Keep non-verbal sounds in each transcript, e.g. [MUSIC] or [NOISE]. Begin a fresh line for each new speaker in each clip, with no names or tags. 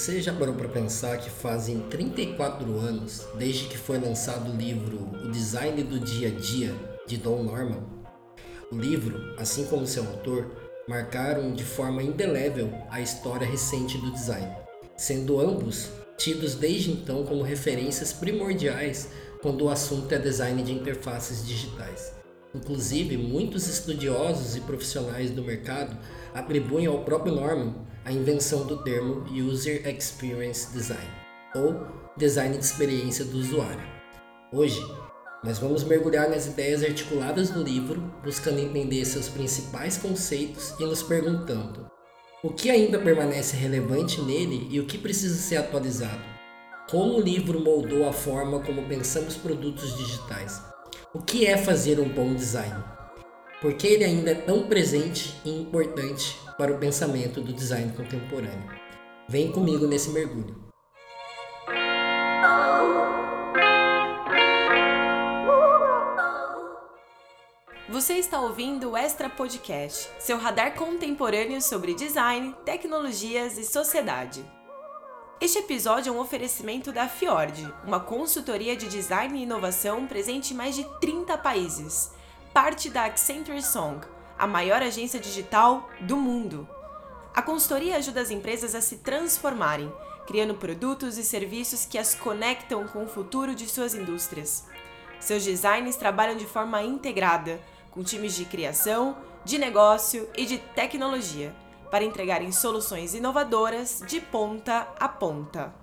Você já parou para pensar que fazem 34 anos desde que foi lançado o livro O Design do Dia a Dia de Don Norman? O livro, assim como seu autor, marcaram de forma indelével a história recente do design, sendo ambos tidos desde então como referências primordiais quando o assunto é design de interfaces digitais. Inclusive, muitos estudiosos e profissionais do mercado atribuem ao próprio Norman a invenção do termo User Experience Design, ou design de experiência do usuário. Hoje, nós vamos mergulhar nas ideias articuladas do livro, buscando entender seus principais conceitos e nos perguntando: o que ainda permanece relevante nele e o que precisa ser atualizado? Como o livro moldou a forma como pensamos produtos digitais? O que é fazer um bom design? Por que ele ainda é tão presente e importante para o pensamento do design contemporâneo? Vem comigo nesse mergulho.
Você está ouvindo o Extra Podcast, seu radar contemporâneo sobre design, tecnologias e sociedade. Este episódio é um oferecimento da Fiord, uma consultoria de design e inovação presente em mais de 30 países, parte da Accenture Song, a maior agência digital do mundo. A consultoria ajuda as empresas a se transformarem, criando produtos e serviços que as conectam com o futuro de suas indústrias. Seus designs trabalham de forma integrada, com times de criação, de negócio e de tecnologia para entregarem soluções inovadoras de ponta a ponta.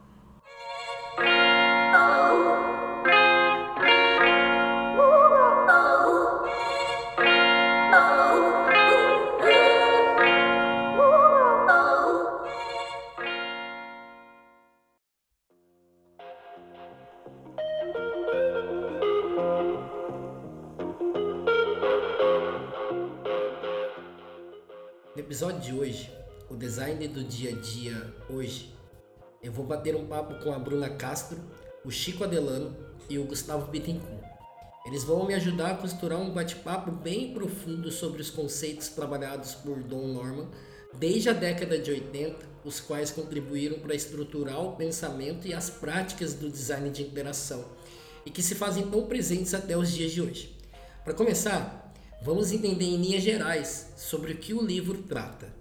De hoje, o design do dia a dia hoje, eu vou bater um papo com a Bruna Castro, o Chico Adelano e o Gustavo Bittencourt. Eles vão me ajudar a costurar um bate-papo bem profundo sobre os conceitos trabalhados por Don Norman desde a década de 80, os quais contribuíram para estruturar o pensamento e as práticas do design de interação e que se fazem tão presentes até os dias de hoje. Para começar, Vamos entender em linhas gerais sobre o que o livro trata.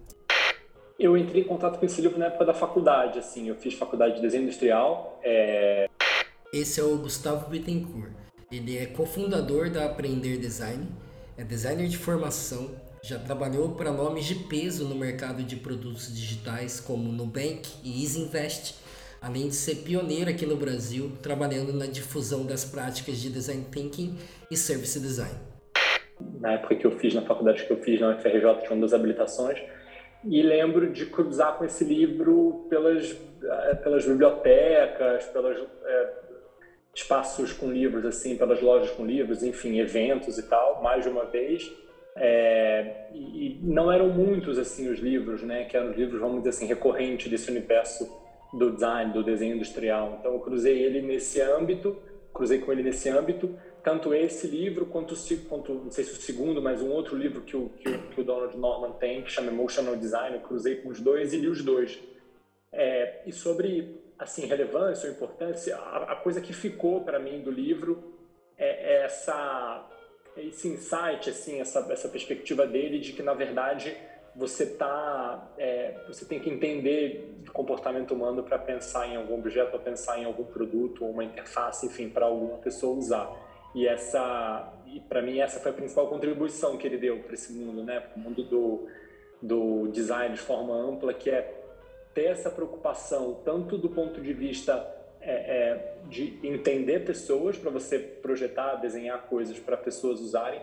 Eu entrei em contato com esse livro na época da faculdade, assim, eu fiz faculdade de desenho industrial. É...
Esse é o Gustavo Bittencourt. Ele é cofundador da Aprender Design, é designer de formação, já trabalhou para nomes de peso no mercado de produtos digitais como Nubank e EasyInvest, além de ser pioneiro aqui no Brasil, trabalhando na difusão das práticas de design thinking e service design
na época que eu fiz, na faculdade que eu fiz na UFRJ, tinha duas habilitações, e lembro de cruzar com esse livro pelas, eh, pelas bibliotecas, pelos é, espaços com livros, assim, pelas lojas com livros, enfim, eventos e tal, mais de uma vez. É, e, não eram muitos, assim, os livros, né, que eram os livros, vamos dizer assim, recorrentes desse universo do design, do desenho industrial. Então, eu cruzei ele nesse âmbito, cruzei com ele nesse âmbito, tanto esse livro quanto, quanto não sei se o segundo, mas um outro livro que o, que, que o Donald Norman tem, que chama Emotional Design, eu cruzei com os dois e li os dois. É, e sobre assim relevância ou importância, a, a coisa que ficou para mim do livro é, é essa esse insight, assim, essa, essa perspectiva dele de que na verdade você tá, é, você tem que entender o comportamento humano para pensar em algum objeto, ou pensar em algum produto, ou uma interface, enfim, para alguma pessoa usar. E essa, e para mim essa foi a principal contribuição que ele deu para esse mundo, né? Para o mundo do, do design de forma ampla, que é ter essa preocupação tanto do ponto de vista é, é, de entender pessoas para você projetar, desenhar coisas para pessoas usarem,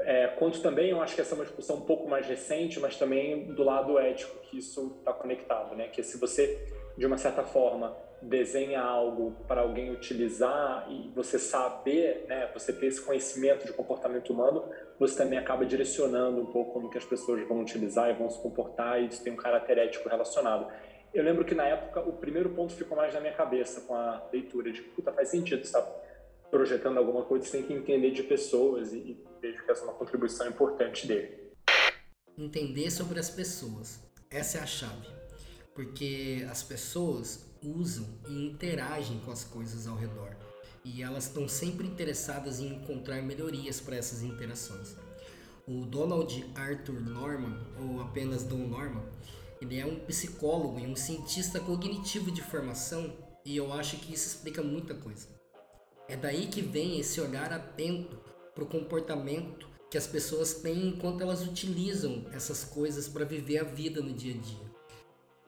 é, quanto também eu acho que essa é uma discussão um pouco mais recente, mas também do lado ético que isso está conectado, né? Que se você de uma certa forma desenha algo para alguém utilizar e você saber, né, você ter esse conhecimento de comportamento humano, você também acaba direcionando um pouco como que as pessoas vão utilizar e vão se comportar e isso tem um caráter ético relacionado. Eu lembro que na época o primeiro ponto ficou mais na minha cabeça com a leitura de puta faz sentido, você tá projetando alguma coisa, você tem que entender de pessoas e, e vejo que essa é uma contribuição importante dele.
Entender sobre as pessoas. Essa é a chave porque as pessoas usam e interagem com as coisas ao redor e elas estão sempre interessadas em encontrar melhorias para essas interações. O Donald Arthur Norman, ou apenas Don Norman, ele é um psicólogo e um cientista cognitivo de formação e eu acho que isso explica muita coisa. É daí que vem esse olhar atento para o comportamento que as pessoas têm enquanto elas utilizam essas coisas para viver a vida no dia a dia.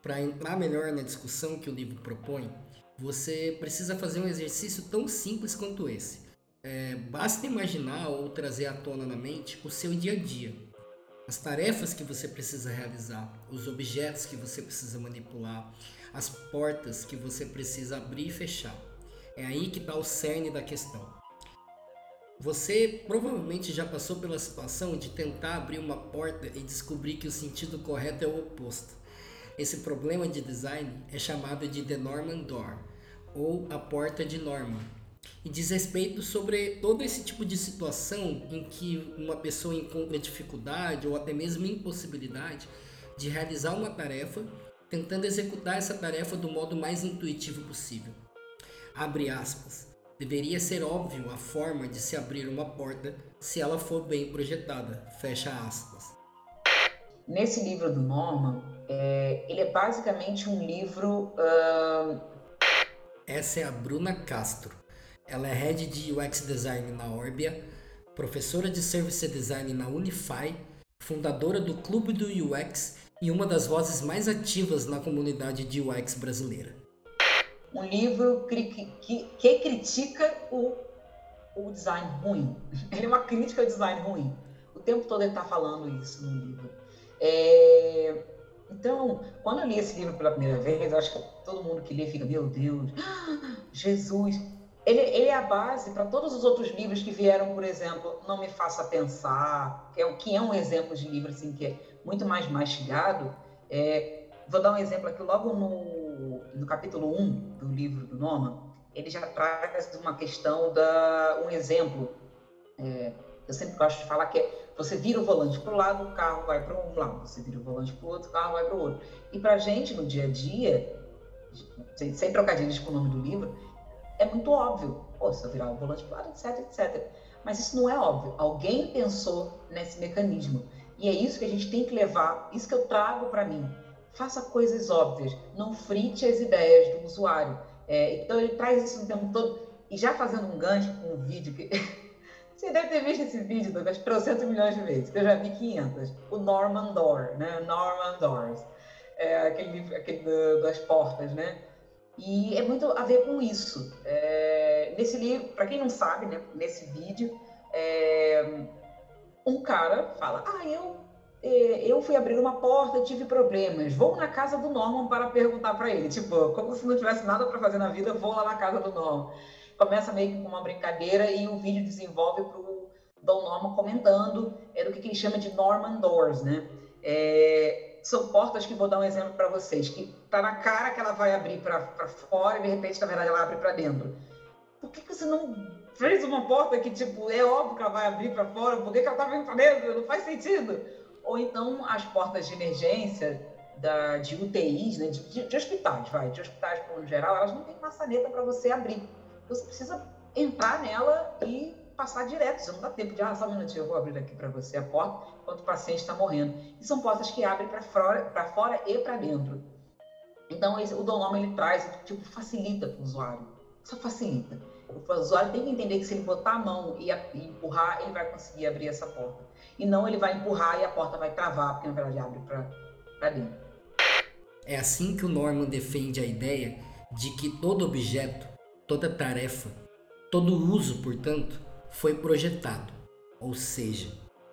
Para entrar melhor na discussão que o livro propõe, você precisa fazer um exercício tão simples quanto esse. É, basta imaginar ou trazer à tona na mente o seu dia a dia, as tarefas que você precisa realizar, os objetos que você precisa manipular, as portas que você precisa abrir e fechar. É aí que está o cerne da questão. Você provavelmente já passou pela situação de tentar abrir uma porta e descobrir que o sentido correto é o oposto. Esse problema de design é chamado de The Norman Door, ou a porta de Norman, e diz respeito sobre todo esse tipo de situação em que uma pessoa encontra dificuldade ou até mesmo impossibilidade de realizar uma tarefa, tentando executar essa tarefa do modo mais intuitivo possível. Abre aspas. Deveria ser óbvio a forma de se abrir uma porta se ela for bem projetada. Fecha aspas.
Nesse livro do Norman, é, ele é basicamente um livro. Uh...
Essa é a Bruna Castro ela é head de UX Design na Orbia, professora de Service Design na Unify, fundadora do Clube do UX e uma das vozes mais ativas na comunidade de UX brasileira.
Um livro que, que, que critica o, o design ruim. [LAUGHS] Ele é uma crítica ao design ruim. O tempo todo ele está falando isso no livro. É... Então, quando eu li esse livro pela primeira vez, acho que todo mundo que lê fica, meu Deus, [GASPS] Jesus, ele, ele é a base para todos os outros livros que vieram, por exemplo, Não Me Faça Pensar, que é, que é um exemplo de livro assim, que é muito mais mastigado. É, vou dar um exemplo aqui, logo no, no capítulo 1 do livro do Noma, ele já traz uma questão, da, um exemplo. É, eu sempre gosto de falar que é, você vira o volante para o lado, o carro vai para um lado, você vira o volante para o outro, o carro vai para o outro. E para a gente, no dia a dia, sem trocadilhos com o nome do livro, é muito óbvio. Pô, se eu virar o volante para etc, etc. Mas isso não é óbvio. Alguém pensou nesse mecanismo. E é isso que a gente tem que levar, isso que eu trago para mim. Faça coisas óbvias, não frite as ideias do usuário. É, então ele traz isso o tempo todo. E já fazendo um gancho com um vídeo que. [LAUGHS] Você deve ter visto esse vídeo, Douglas, 300 milhões de vezes, eu já vi 500. O Norman Door, né? Norman Doors. É aquele, aquele das portas, né? E é muito a ver com isso. É, nesse livro, para quem não sabe, né, nesse vídeo, é, um cara fala: Ah, eu, é, eu fui abrir uma porta, tive problemas, vou na casa do Norman para perguntar para ele. Tipo, como se não tivesse nada para fazer na vida, vou lá na casa do Norman. Começa meio que com uma brincadeira e o vídeo desenvolve para o Dom Norman comentando é, do que, que ele chama de Norman Doors, né? É, são portas que vou dar um exemplo para vocês, que tá na cara que ela vai abrir para fora e de repente, na verdade, ela abre para dentro. Por que, que você não fez uma porta que, tipo, é óbvio que ela vai abrir para fora, por que, que ela tá abrindo para dentro? Não faz sentido. Ou então as portas de emergência da, de UTIs, né, de, de, de hospitais, vai, de hospitais no geral, elas não têm maçaneta para você abrir. Você precisa entrar nela e passar direto. Você não dá tempo de, ah, só um minutinho, eu vou abrir aqui para você a porta enquanto o paciente está morrendo. E são portas que abrem para fora, fora e para dentro. Então, esse, o Donoma ele traz, tipo, facilita para o usuário. Só facilita. O usuário tem que entender que se ele botar a mão e, a, e empurrar, ele vai conseguir abrir essa porta. E não ele vai empurrar e a porta vai travar, porque na verdade abre para dentro.
É assim que o Norman defende a ideia de que todo objeto, toda tarefa, todo uso, portanto, foi projetado, ou seja,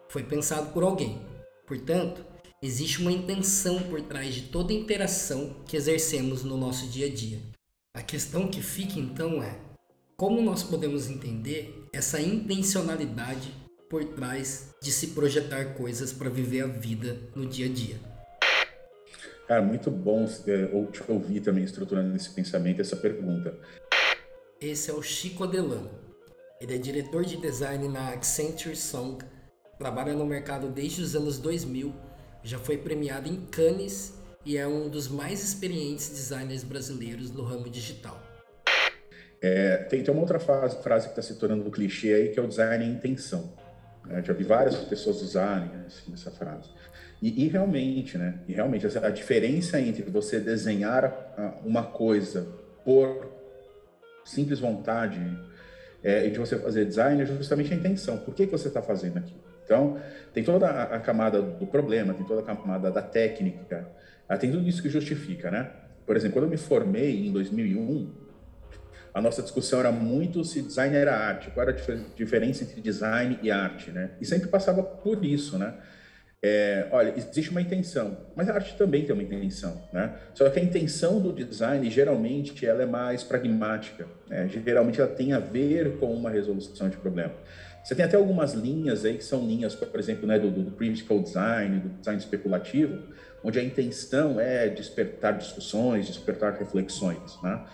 foi pensado por alguém. Portanto, existe uma intenção por trás de toda interação que exercemos no nosso dia a dia. A questão que fica então é: como nós podemos entender essa intencionalidade por trás de se projetar coisas para viver a vida no dia a dia?
Cara, muito bom te ouvir também estruturando esse pensamento, essa pergunta.
Esse é o Chico Adelano, ele é diretor de design na Accenture Song, trabalha no mercado desde os anos 2000, já foi premiado em Cannes e é um dos mais experientes designers brasileiros no ramo digital.
É, tem, tem uma outra frase, frase que está se tornando um clichê aí, que é o design em intenção. Né? Já vi várias pessoas usarem assim, essa frase. E, e, realmente, né? E realmente, a diferença entre você desenhar uma coisa por simples vontade é, de você fazer design é justamente a intenção. Por que, que você está fazendo aquilo? Então, tem toda a, a, camada do problema, tem toda a camada da técnica, ah, tem tudo isso que justifica, né? Por exemplo, quando eu me formei em 2001, a nossa discussão era muito se design era arte, qual era a diferença entre design e arte, né? E sempre passava por isso, né? É, olha, existe uma intenção, mas a arte também tem uma intenção, né? Só que a intenção do design, geralmente, ela é mais pragmática, né? Geralmente, ela tem a ver com uma resolução de problema. Você tem até algumas linhas aí que são linhas, por exemplo, né, do, do critical design, do design especulativo, onde a intenção é despertar discussões, despertar reflexões, né?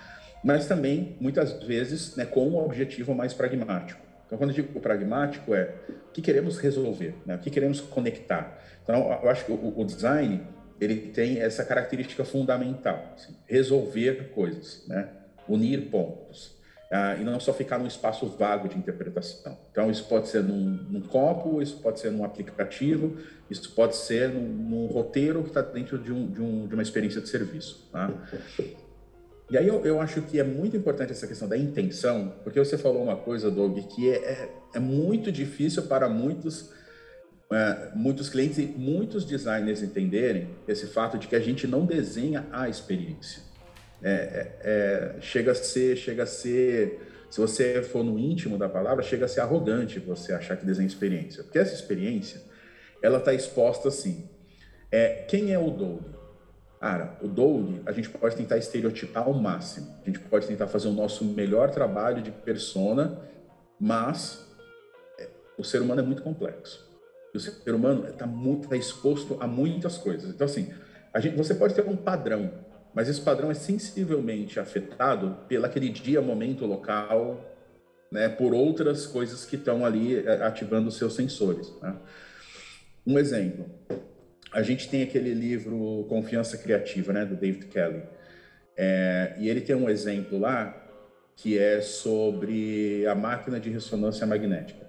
Mas também, muitas vezes, né, com um objetivo mais pragmático. Então, quando eu digo pragmático, é o que queremos resolver, né? o que queremos conectar. Então, eu acho que o, o design ele tem essa característica fundamental, assim, resolver coisas, né? unir pontos. Ah, e não só ficar num espaço vago de interpretação. Então, isso pode ser num, num copo, isso pode ser num aplicativo, isso pode ser num, num roteiro que está dentro de, um, de, um, de, uma experiência de serviço. Tá? E aí eu, eu, acho que é muito importante essa questão da intenção, porque você falou uma coisa, Doug, que é, é, é muito difícil para muitos, é, muitos clientes e muitos designers entenderem esse fato de que a gente não desenha a experiência. É, é, é, chega a ser, chega a ser, se você for no íntimo da palavra, chega a ser arrogante você achar que desenha experiência, porque essa experiência, ela está exposta assim. É, quem é o Doug? Cara, o Doug, a gente pode tentar estereotipar ao máximo. A gente pode tentar fazer o nosso melhor trabalho de persona, mas é, o ser humano é muito complexo. E o ser humano está tá exposto a muitas coisas. Então, assim, gente, você pode ter um padrão, mas esse padrão é sensivelmente afetado pelo aquele dia, momento, local, né, por outras coisas que estão ali é, ativando os seus sensores. Né? Um exemplo a gente tem aquele livro Confiança Criativa, né, do David Kelly. É, e ele tem um exemplo lá que é sobre a máquina de ressonância magnética.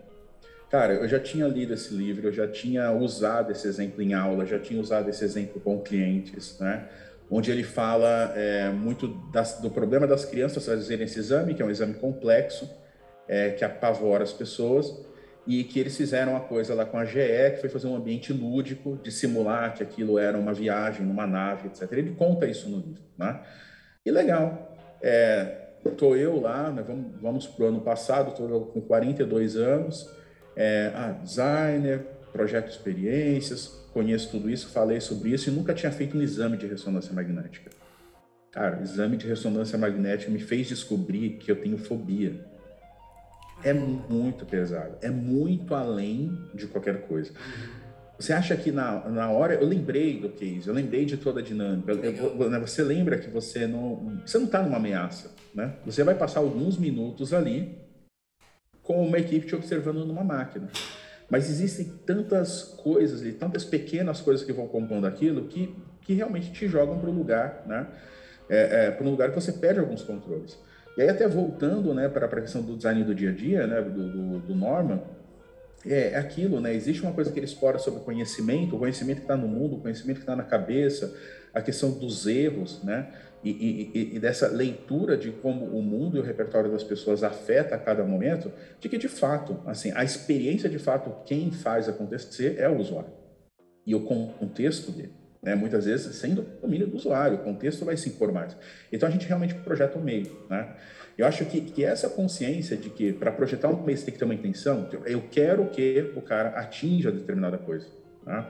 Cara, eu já tinha lido esse livro, eu já tinha usado esse exemplo em aula, já tinha usado esse exemplo com clientes, né? Onde ele fala é, muito das, do problema das crianças fazerem esse exame, que é um exame complexo, é, que apavora as pessoas, e que eles fizeram uma coisa lá com a GE, que foi fazer um ambiente lúdico, de simular que aquilo era uma viagem numa nave, etc. Ele conta isso no livro, né? E legal. É, tô eu lá, né, vamos, vamos para o ano passado, estou com 42 anos, é, ah, designer, projeto de experiências, conheço tudo isso, falei sobre isso e nunca tinha feito um exame de ressonância magnética. Cara, exame de ressonância magnética me fez descobrir que eu tenho fobia é muito pesado, é muito além de qualquer coisa. Você acha que na, na hora, eu lembrei do case, eu lembrei de toda a dinâmica, eu, né, você lembra que você não, você não está numa ameaça, né? Você vai passar alguns minutos ali com uma equipe te observando numa máquina. Mas existem tantas coisas e tantas pequenas coisas que vão compondo aquilo que, que realmente te jogam para o lugar, né? É, é, para um lugar que você perde alguns controles. E aí, até voltando né, para a questão do design do dia a dia, né, do, do, do Norman, é, é aquilo, né? Existe uma coisa que ele explora sobre conhecimento, o conhecimento que está no mundo, o conhecimento que está na cabeça, a questão dos erros, né? E, e, e, dessa leitura de como o mundo e o repertório das pessoas afeta a cada momento, de que de fato, assim, a experiência de fato, quem faz acontecer é o usuário e o contexto dele né? muitas vezes sem domínio do usuário, o contexto vai se impor mais. Então a gente realmente projeta o meio. Né? Eu acho que, que essa consciência de que para projetar um meio você tem que ter uma intenção, eu quero que o cara atinja determinada coisa. Né?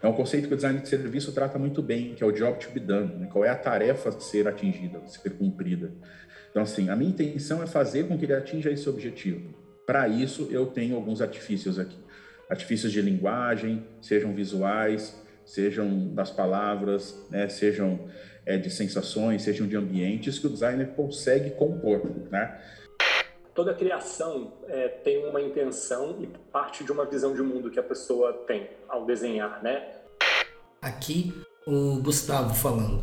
É um conceito que o design de serviço trata muito bem, que é o job to be done, né? qual é a tarefa a ser atingida, a ser cumprida. Então, assim, a minha intenção é fazer com que ele atinja esse objetivo. Para isso, eu tenho alguns artifícios aqui. Artifícios de linguagem, sejam visuais, sejam das palavras, né, sejam é, de sensações, sejam de ambientes que o designer consegue compor, né?
Toda criação é, tem uma intenção e parte de uma visão de mundo que a pessoa tem ao desenhar, né?
Aqui, O Gustavo falando.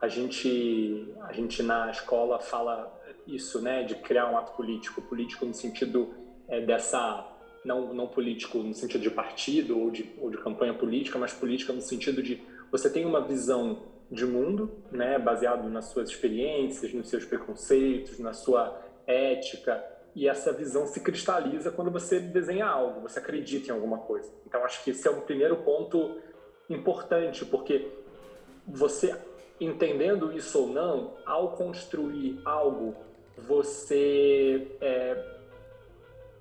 A gente, a gente na escola fala isso, né, de criar um ato político, político no sentido é, dessa não, não político no sentido de partido ou de, ou de campanha política, mas política no sentido de você tem uma visão de mundo, né, baseado nas suas experiências, nos seus preconceitos, na sua ética, e essa visão se cristaliza quando você desenha algo, você acredita em alguma coisa. Então acho que esse é um primeiro ponto importante, porque você entendendo isso ou não, ao construir algo, você é,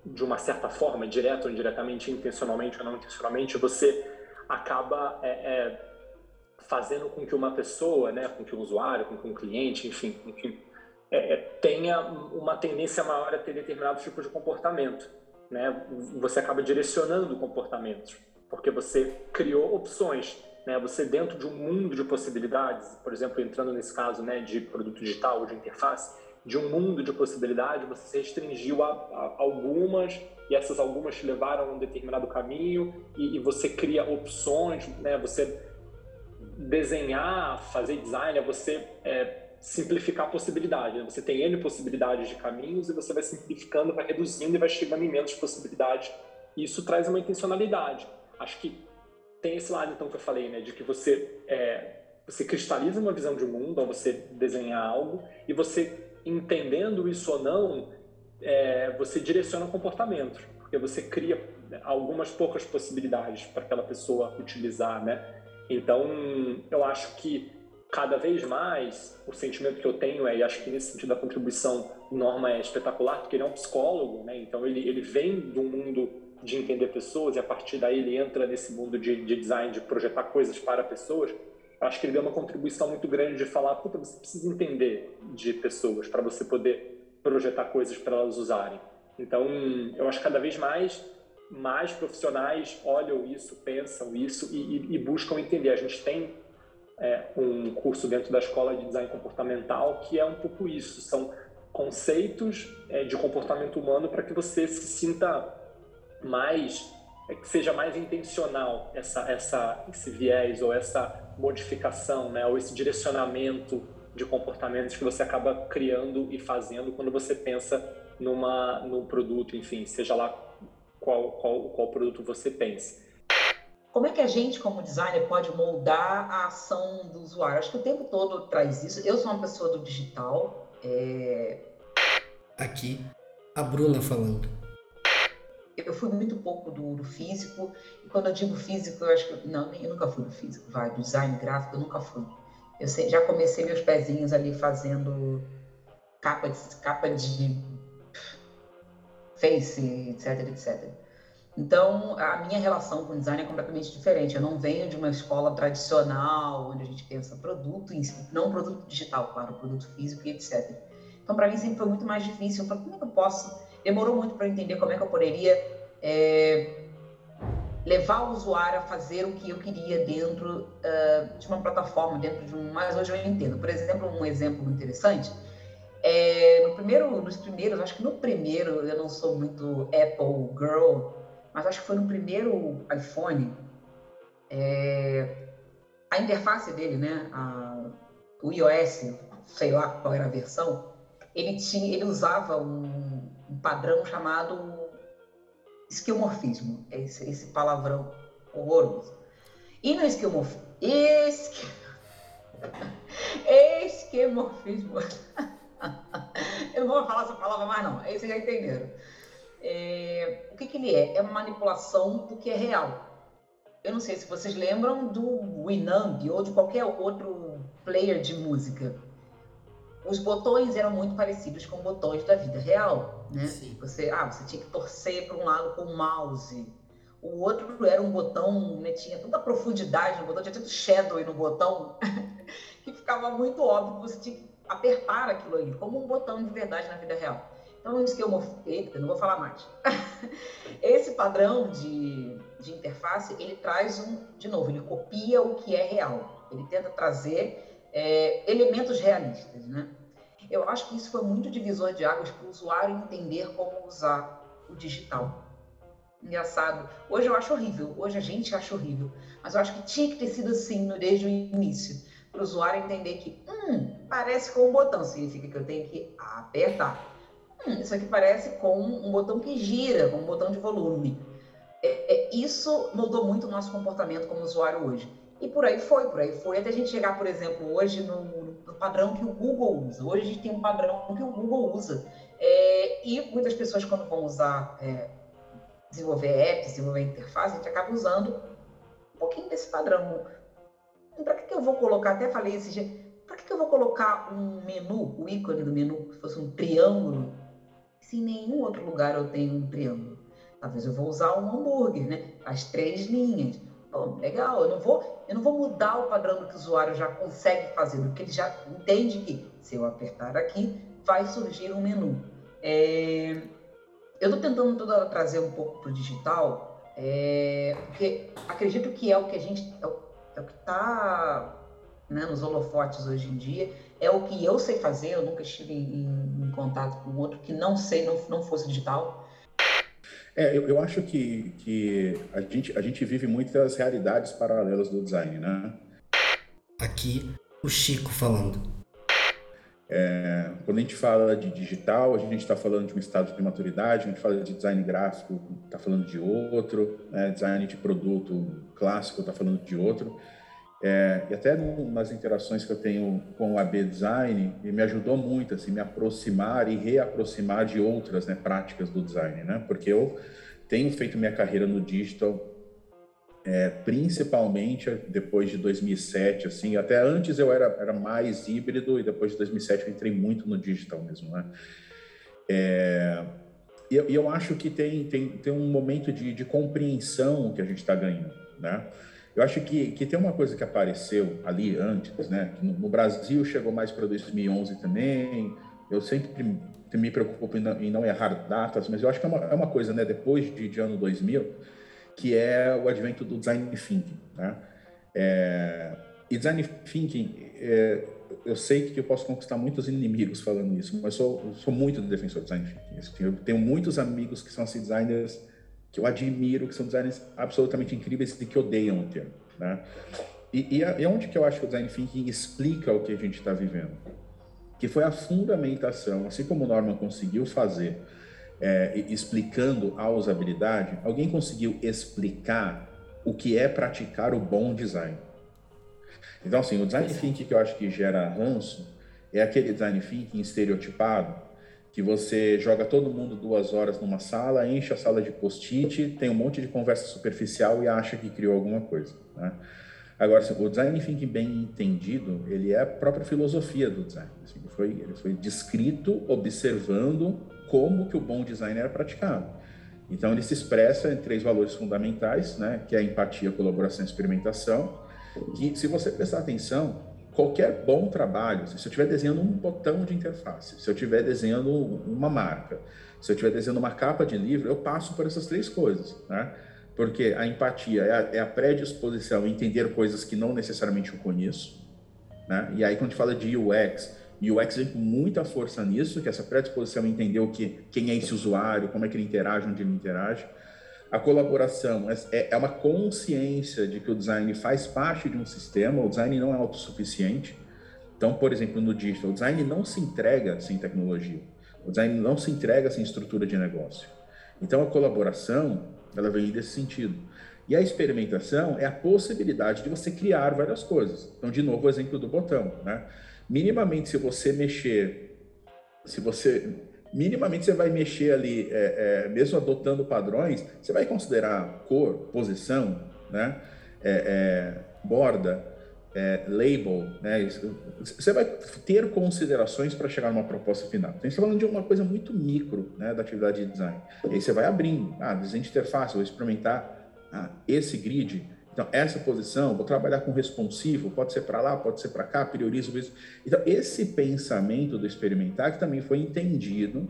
de uma certa forma, direto ou indiretamente, intencionalmente ou não intencionalmente, você acaba é, é, fazendo com que uma pessoa, né, com que um usuário, com que um cliente, enfim, que, é, é, tenha uma tendência maior a ter determinados tipos de comportamento. Né? Você acaba direcionando comportamentos, porque você criou opções. Né? Você, dentro de um mundo de possibilidades, por exemplo, entrando nesse caso né, de produto digital ou de interface, de um mundo de possibilidades, você se restringiu a, a, algumas e essas algumas te levaram a um determinado caminho e, e você cria opções, né? Você desenhar, fazer design, é você é, simplificar possibilidades. Né? Você tem N possibilidades de caminhos e você vai simplificando, vai reduzindo e vai chegando em menos possibilidades. E isso traz uma intencionalidade. Acho que tem esse lado, então, que eu falei, né? De que você, é, você cristaliza uma visão de mundo ao você desenhar algo e você entendendo isso ou não, é, você direciona o comportamento, porque você cria algumas poucas possibilidades para aquela pessoa utilizar, né? Então, eu acho que cada vez mais o sentimento que eu tenho é, e acho que nesse sentido a contribuição Norma é espetacular, porque ele é um psicólogo, né? Então ele, ele vem do mundo de entender pessoas e a partir daí ele entra nesse mundo de, de design, de projetar coisas para pessoas acho que ele deu uma contribuição muito grande de falar, puta, você precisa entender de pessoas para você poder projetar coisas para elas usarem. Então, eu acho que cada vez mais mais profissionais olham isso, pensam isso e, e, e buscam entender. A gente tem é, um curso dentro da escola de design comportamental que é um pouco isso. São conceitos é, de comportamento humano para que você se sinta mais é que seja mais intencional essa, essa, esse viés ou essa modificação, né, ou esse direcionamento de comportamentos que você acaba criando e fazendo quando você pensa numa, num produto, enfim, seja lá qual, qual, qual produto você pense.
Como é que a gente, como designer, pode moldar a ação do usuário? Acho que o tempo todo traz isso. Eu sou uma pessoa do digital. É...
Aqui, a Bruna falando
eu fui muito pouco do, do, físico, e quando eu digo físico, eu acho que. Não, eu nunca fui do físico, vai, do design gráfico, eu nunca fui. Eu sei, já comecei meus pezinhos ali fazendo capa de, capa de face, etc, etc. Então, a minha relação com design é completamente diferente. Eu não venho de uma escola tradicional, onde a gente pensa produto, não produto digital, claro, produto físico e etc. Então, para mim sempre foi muito mais difícil. Eu falei, como é que eu posso demorou muito para entender como é que eu poderia é, levar o usuário a fazer o que eu queria dentro uh, de uma plataforma, dentro de um. Mas hoje eu entendo. Por exemplo, um exemplo interessante. É, no primeiro, nos primeiros, acho que no primeiro, eu não sou muito Apple girl, mas acho que foi no primeiro iPhone, é, a interface dele, né, a, o iOS, sei lá qual era a versão, ele tinha, ele usava um um padrão chamado esquemorfismo, esse, esse palavrão horroroso. E no esquemorfismo, esque... esquemorfismo, [LAUGHS] eu não vou falar essa palavra mais não, aí vocês já entenderam. É, o que, que ele é? É uma manipulação do que é real. Eu não sei se vocês lembram do Winamp ou de qualquer outro player de música os botões eram muito parecidos com botões da vida real, né? Sim. Você, ah, você tinha que torcer para um lado com o mouse. O outro era um botão, né, tinha toda a profundidade no botão, tinha tanto shadow no botão, [LAUGHS] que ficava muito óbvio que você tinha que apertar aquilo ali, como um botão de verdade na vida real. Então, isso que eu Eita, não vou falar mais. [LAUGHS] Esse padrão de, de interface, ele traz um, de novo, ele copia o que é real. Ele tenta trazer é, elementos realistas, né? Eu acho que isso foi muito divisor de águas para o usuário entender como usar o digital. engraçado. Hoje eu acho horrível, hoje a gente acha horrível, mas eu acho que tinha que ter sido assim desde o início, para o usuário entender que, hum, parece com um botão, significa que eu tenho que apertar. Hum, isso aqui parece com um botão que gira, com um botão de volume. É, é, isso mudou muito o nosso comportamento como usuário hoje. E por aí foi, por aí foi, até a gente chegar, por exemplo, hoje no, no padrão que o Google usa. Hoje a gente tem um padrão que o Google usa. É, e muitas pessoas, quando vão usar, é, desenvolver apps, desenvolver interface, a gente acaba usando um pouquinho desse padrão. Para que, que eu vou colocar, até falei esse dia, para que, que eu vou colocar um menu, o ícone do menu, que fosse um triângulo, se em nenhum outro lugar eu tenho um triângulo? Talvez eu vou usar um hambúrguer, né? As três linhas. Bom, legal, eu não vou, eu não vou mudar o padrão do que o usuário já consegue fazer, porque ele já entende que se eu apertar aqui, vai surgir um menu. É, eu estou tentando toda trazer um pouco para o digital, é, porque acredito que é o que a gente é o, é o que está né, nos holofotes hoje em dia, é o que eu sei fazer. Eu nunca estive em, em contato com outro que não sei, não, não fosse digital.
É, eu, eu acho que, que a, gente, a gente vive muitas realidades paralelas do design, né?
Aqui, o Chico falando.
É, quando a gente fala de digital, a gente está falando de um estado de maturidade, a gente fala de design gráfico, está falando de outro, né? design de produto clássico, está falando de outro. É, e até no, nas interações que eu tenho com o AB Design, me ajudou muito assim, me aproximar e reaproximar de outras né, práticas do design, né? Porque eu tenho feito minha carreira no digital, é, principalmente depois de 2007, assim, até antes eu era, era mais híbrido e depois de 2007 eu entrei muito no digital mesmo, né? É, e eu, eu, acho que tem, tem, tem um momento de, de compreensão que a gente está ganhando, né? Eu acho que, que tem uma coisa que apareceu ali antes, né? No, no Brasil chegou mais para 2011 também. Eu sempre me preocupo em não, em não, errar datas, mas eu acho que é uma, é uma coisa, né? Depois de, de, ano 2000, que é o advento do design thinking, né? É, e design thinking, é, eu sei que eu posso conquistar muitos inimigos falando isso, mas sou, sou muito defensor do design thinking. Assim, eu tenho muitos amigos que são assim, designers que eu admiro, que são designers absolutamente incríveis e que odeiam o termo. Né? E, e, e onde que eu acho que o design thinking explica o que a gente está vivendo? Que foi a fundamentação, assim como o Norman conseguiu fazer, é, explicando a usabilidade, alguém conseguiu explicar o que é praticar o bom design. Então, assim, o design thinking que eu acho que gera ranço é aquele design thinking estereotipado que você joga todo mundo duas horas numa sala, enche a sala de post-it, tem um monte de conversa superficial e acha que criou alguma coisa. Né? Agora, o design thinking bem entendido, ele é a própria filosofia do design. Assim, ele, foi, ele foi descrito observando como que o bom design era praticado. Então, ele se expressa em três valores fundamentais, né? que é a empatia, colaboração e experimentação, que, se você prestar atenção, qualquer bom trabalho, se eu estiver desenhando um botão de interface, se eu estiver desenhando uma marca, se eu estiver desenhando uma capa de livro, eu passo por essas três coisas, né? Porque a empatia é a, é a predisposição a entender coisas que não necessariamente eu conheço, né? E aí quando a gente fala de UX, UX vem com muita força nisso, que é essa predisposição a entender o que, quem é esse usuário, como é que ele interage, onde ele interage. A colaboração é, é, é uma consciência de que o design faz parte de um sistema, o design não é autossuficiente. Então, por exemplo, no digital, o design não se entrega sem tecnologia. O design não se entrega sem estrutura de negócio. Então, a colaboração, ela vem desse sentido. E a experimentação é a possibilidade de você criar várias coisas. Então, de novo, o exemplo do botão, né? Minimamente, se você mexer, se você minimamente você vai mexer ali, é, é, mesmo adotando padrões, você vai considerar cor, posição, né? É, é borda, é, label, né? Você vai ter considerações para chegar numa proposta final. Então, a gente está falando de uma coisa muito micro né, da atividade de design. E aí você vai abrindo. Ah, desenho de interface, vou experimentar ah, esse grid. Então, essa posição, vou trabalhar com responsivo, pode ser para lá, pode ser para cá, priorizo isso. Então, esse pensamento do experimentar que também foi entendido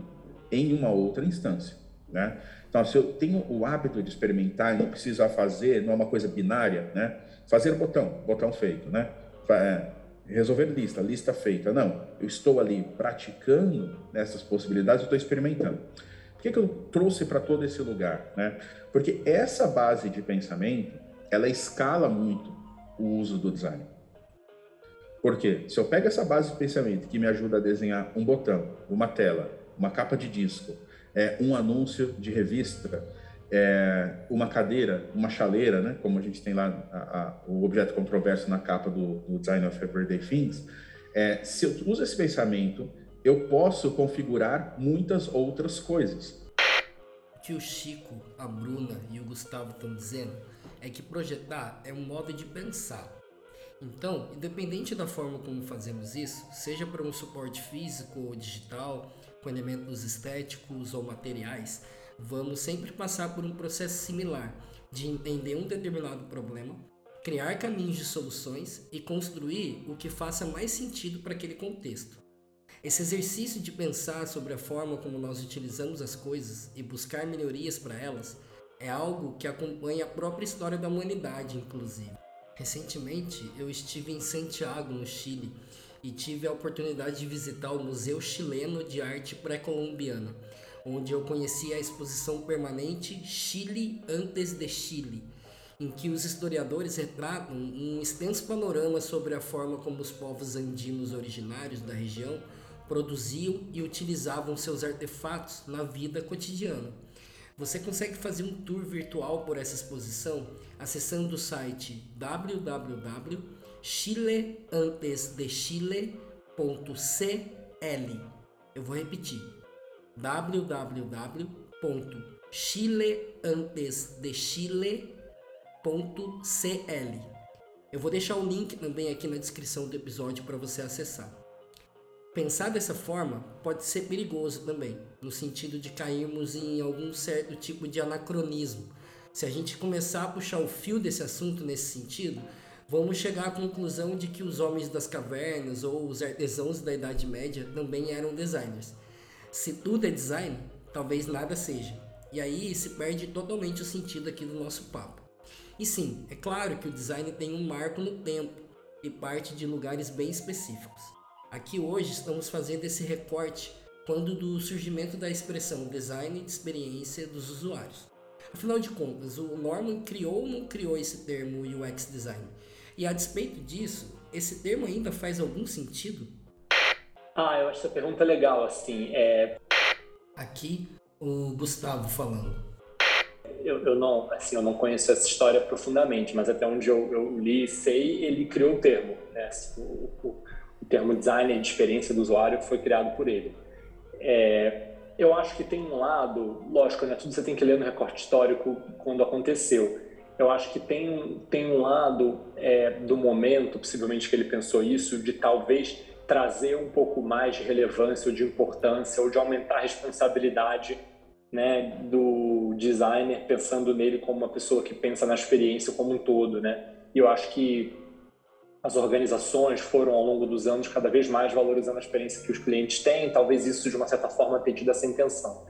em uma outra instância, né? Então, se eu tenho o hábito de experimentar e não precisar fazer, não é uma coisa binária, né? Fazer botão, botão feito, né? É, resolver lista, lista feita. Não, eu estou ali praticando essas possibilidades, eu estou experimentando. que, que eu trouxe para todo esse lugar? Né? Porque essa base de pensamento, ela escala muito o uso do design. Porque se eu pego essa base de pensamento que me ajuda a desenhar um botão, uma tela, uma capa de disco, é, um anúncio de revista, é, uma cadeira, uma chaleira, né? como a gente tem lá a, a, o objeto controverso na capa do, do Design of Everyday Things, é, se eu uso esse pensamento, eu posso configurar muitas outras coisas.
O que o Chico, a Bruna e o Gustavo estão dizendo é que projetar é um modo de pensar. Então, independente da forma como fazemos isso, seja para um suporte físico ou digital, com elementos estéticos ou materiais, vamos sempre passar por um processo similar de entender um determinado problema, criar caminhos de soluções e construir o que faça mais sentido para aquele contexto. Esse exercício de pensar sobre a forma como nós utilizamos as coisas e buscar melhorias para elas é algo que acompanha a própria história da humanidade, inclusive. Recentemente eu estive em Santiago, no Chile, e tive a oportunidade de visitar o Museu Chileno de Arte Pré-Colombiana, onde eu conheci a exposição permanente Chile antes de Chile, em que os historiadores retratam um extenso panorama sobre a forma como os povos andinos originários da região produziam e utilizavam seus artefatos na vida cotidiana. Você consegue fazer um tour virtual por essa exposição acessando o site www.chileantesdechile.cl. Eu vou repetir: www.chileantesdechile.cl. Eu vou deixar o link também aqui na descrição do episódio para você acessar. Pensar dessa forma pode ser perigoso também, no sentido de cairmos em algum certo tipo de anacronismo. Se a gente começar a puxar o fio desse assunto nesse sentido, vamos chegar à conclusão de que os homens das cavernas ou os artesãos da Idade Média também eram designers. Se tudo é design, talvez nada seja. E aí se perde totalmente o sentido aqui do nosso papo. E sim, é claro que o design tem um marco no tempo e parte de lugares bem específicos. Aqui hoje estamos fazendo esse recorte quando do surgimento da expressão design de experiência dos usuários. Afinal de contas, o Norman criou ou não criou esse termo UX design? E a despeito disso, esse termo ainda faz algum sentido?
Ah, eu acho essa pergunta legal, assim, é...
Aqui, o Gustavo falando.
Eu, eu, não, assim, eu não conheço essa história profundamente, mas até onde eu, eu li e sei, ele criou o termo, né? Assim, o, o, o termo design de experiência do usuário foi criado por ele. É, eu acho que tem um lado, lógico, né, tudo você tem que ler no recorte histórico quando aconteceu. Eu acho que tem, tem um lado é, do momento, possivelmente que ele pensou isso, de talvez trazer um pouco mais de relevância ou de importância ou de aumentar a responsabilidade né, do designer, pensando nele como uma pessoa que pensa na experiência como um todo, né? E eu acho que as organizações foram, ao longo dos anos, cada vez mais valorizando a experiência que os clientes têm, talvez isso, de uma certa forma, tenha tido essa intenção.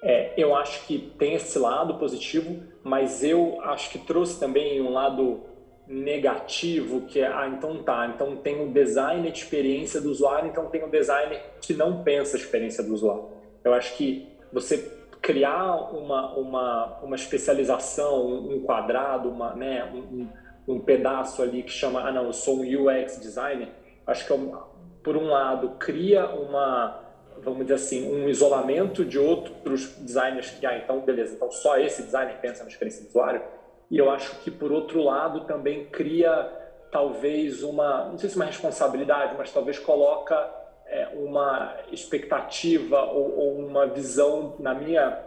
É, eu acho que tem esse lado positivo, mas eu acho que trouxe também um lado negativo, que é, ah, então tá, então tem o design de experiência do usuário, então tem o design que não pensa a experiência do usuário. Eu acho que você criar uma, uma, uma especialização, um quadrado, uma, né, um, um pedaço ali que chama, ah não, eu sou um UX designer, acho que é por um lado cria uma, vamos dizer assim, um isolamento de outros designers que, ah, então beleza, então só esse designer pensa na experiência do usuário, e eu acho que por outro lado também cria talvez uma, não sei se uma responsabilidade, mas talvez coloca é, uma expectativa ou, ou, uma visão, na minha,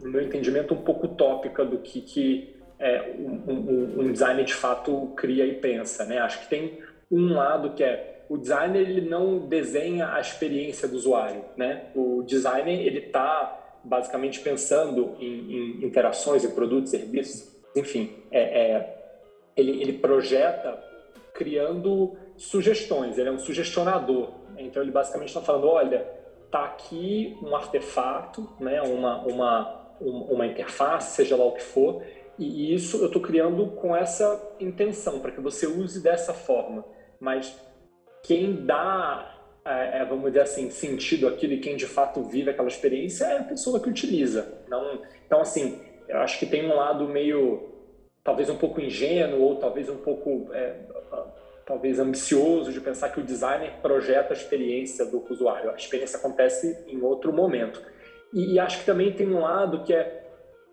no meu entendimento, um pouco utópica do que, que é, um, um, um, designer de fato cria e pensa, né? Acho que tem um lado que é o designer ele não desenha a experiência do usuário, né? O designer ele está basicamente pensando em, em, interações, em produtos, serviços, enfim, é, é, ele, ele projeta criando sugestões. Ele é um sugestionador. Então ele basicamente está falando, olha, tá aqui um artefato, né? Uma uma uma interface, seja lá o que for, e isso eu estou criando com essa intenção, para que você use dessa forma. Mas quem dá é, é, vamos dizer assim, sentido aquilo e quem de fato vive aquela experiência é a pessoa que utiliza. Não, então, assim, eu acho que tem um lado meio, talvez um pouco ingênuo ou talvez um pouco, é, talvez ambicioso de pensar que o designer projeta a experiência do usuário. A experiência acontece em outro momento. E, e acho que também tem um lado que é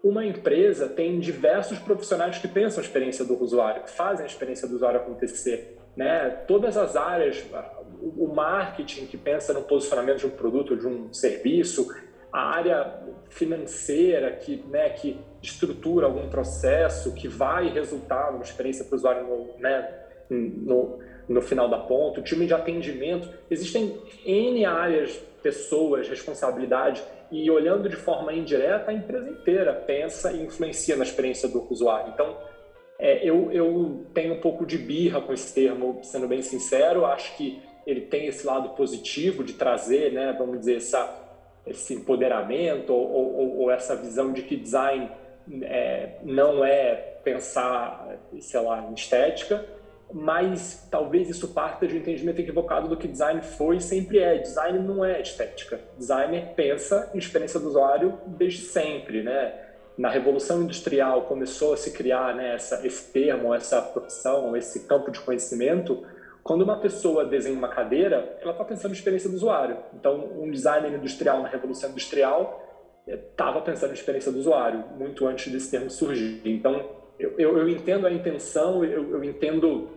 uma empresa tem diversos profissionais que pensam a experiência do usuário, que fazem a experiência do usuário acontecer. Né? Todas as áreas, o marketing que pensa no posicionamento de um produto, de um serviço, a área financeira que, né, que estrutura algum processo que vai resultar numa experiência para o usuário no, né, no, no final da ponta, o time de atendimento, existem N áreas, pessoas, responsabilidade e olhando de forma indireta, a empresa inteira pensa e influencia na experiência do usuário. Então, é, eu, eu tenho um pouco de birra com esse termo, sendo bem sincero, acho que ele tem esse lado positivo de trazer, né, vamos dizer, essa, esse empoderamento ou, ou, ou essa visão de que design é, não é pensar, sei lá, em estética, mas talvez isso parta de um entendimento equivocado do que design foi e sempre é. Design não é estética. Designer pensa em experiência do usuário desde sempre, né? Na revolução industrial começou a se criar né, essa, esse termo, essa profissão, esse campo de conhecimento. Quando uma pessoa desenha uma cadeira, ela está pensando em experiência do usuário. Então, um designer industrial na revolução industrial estava pensando em experiência do usuário muito antes desse termo surgir. Então, eu, eu, eu entendo a intenção, eu, eu entendo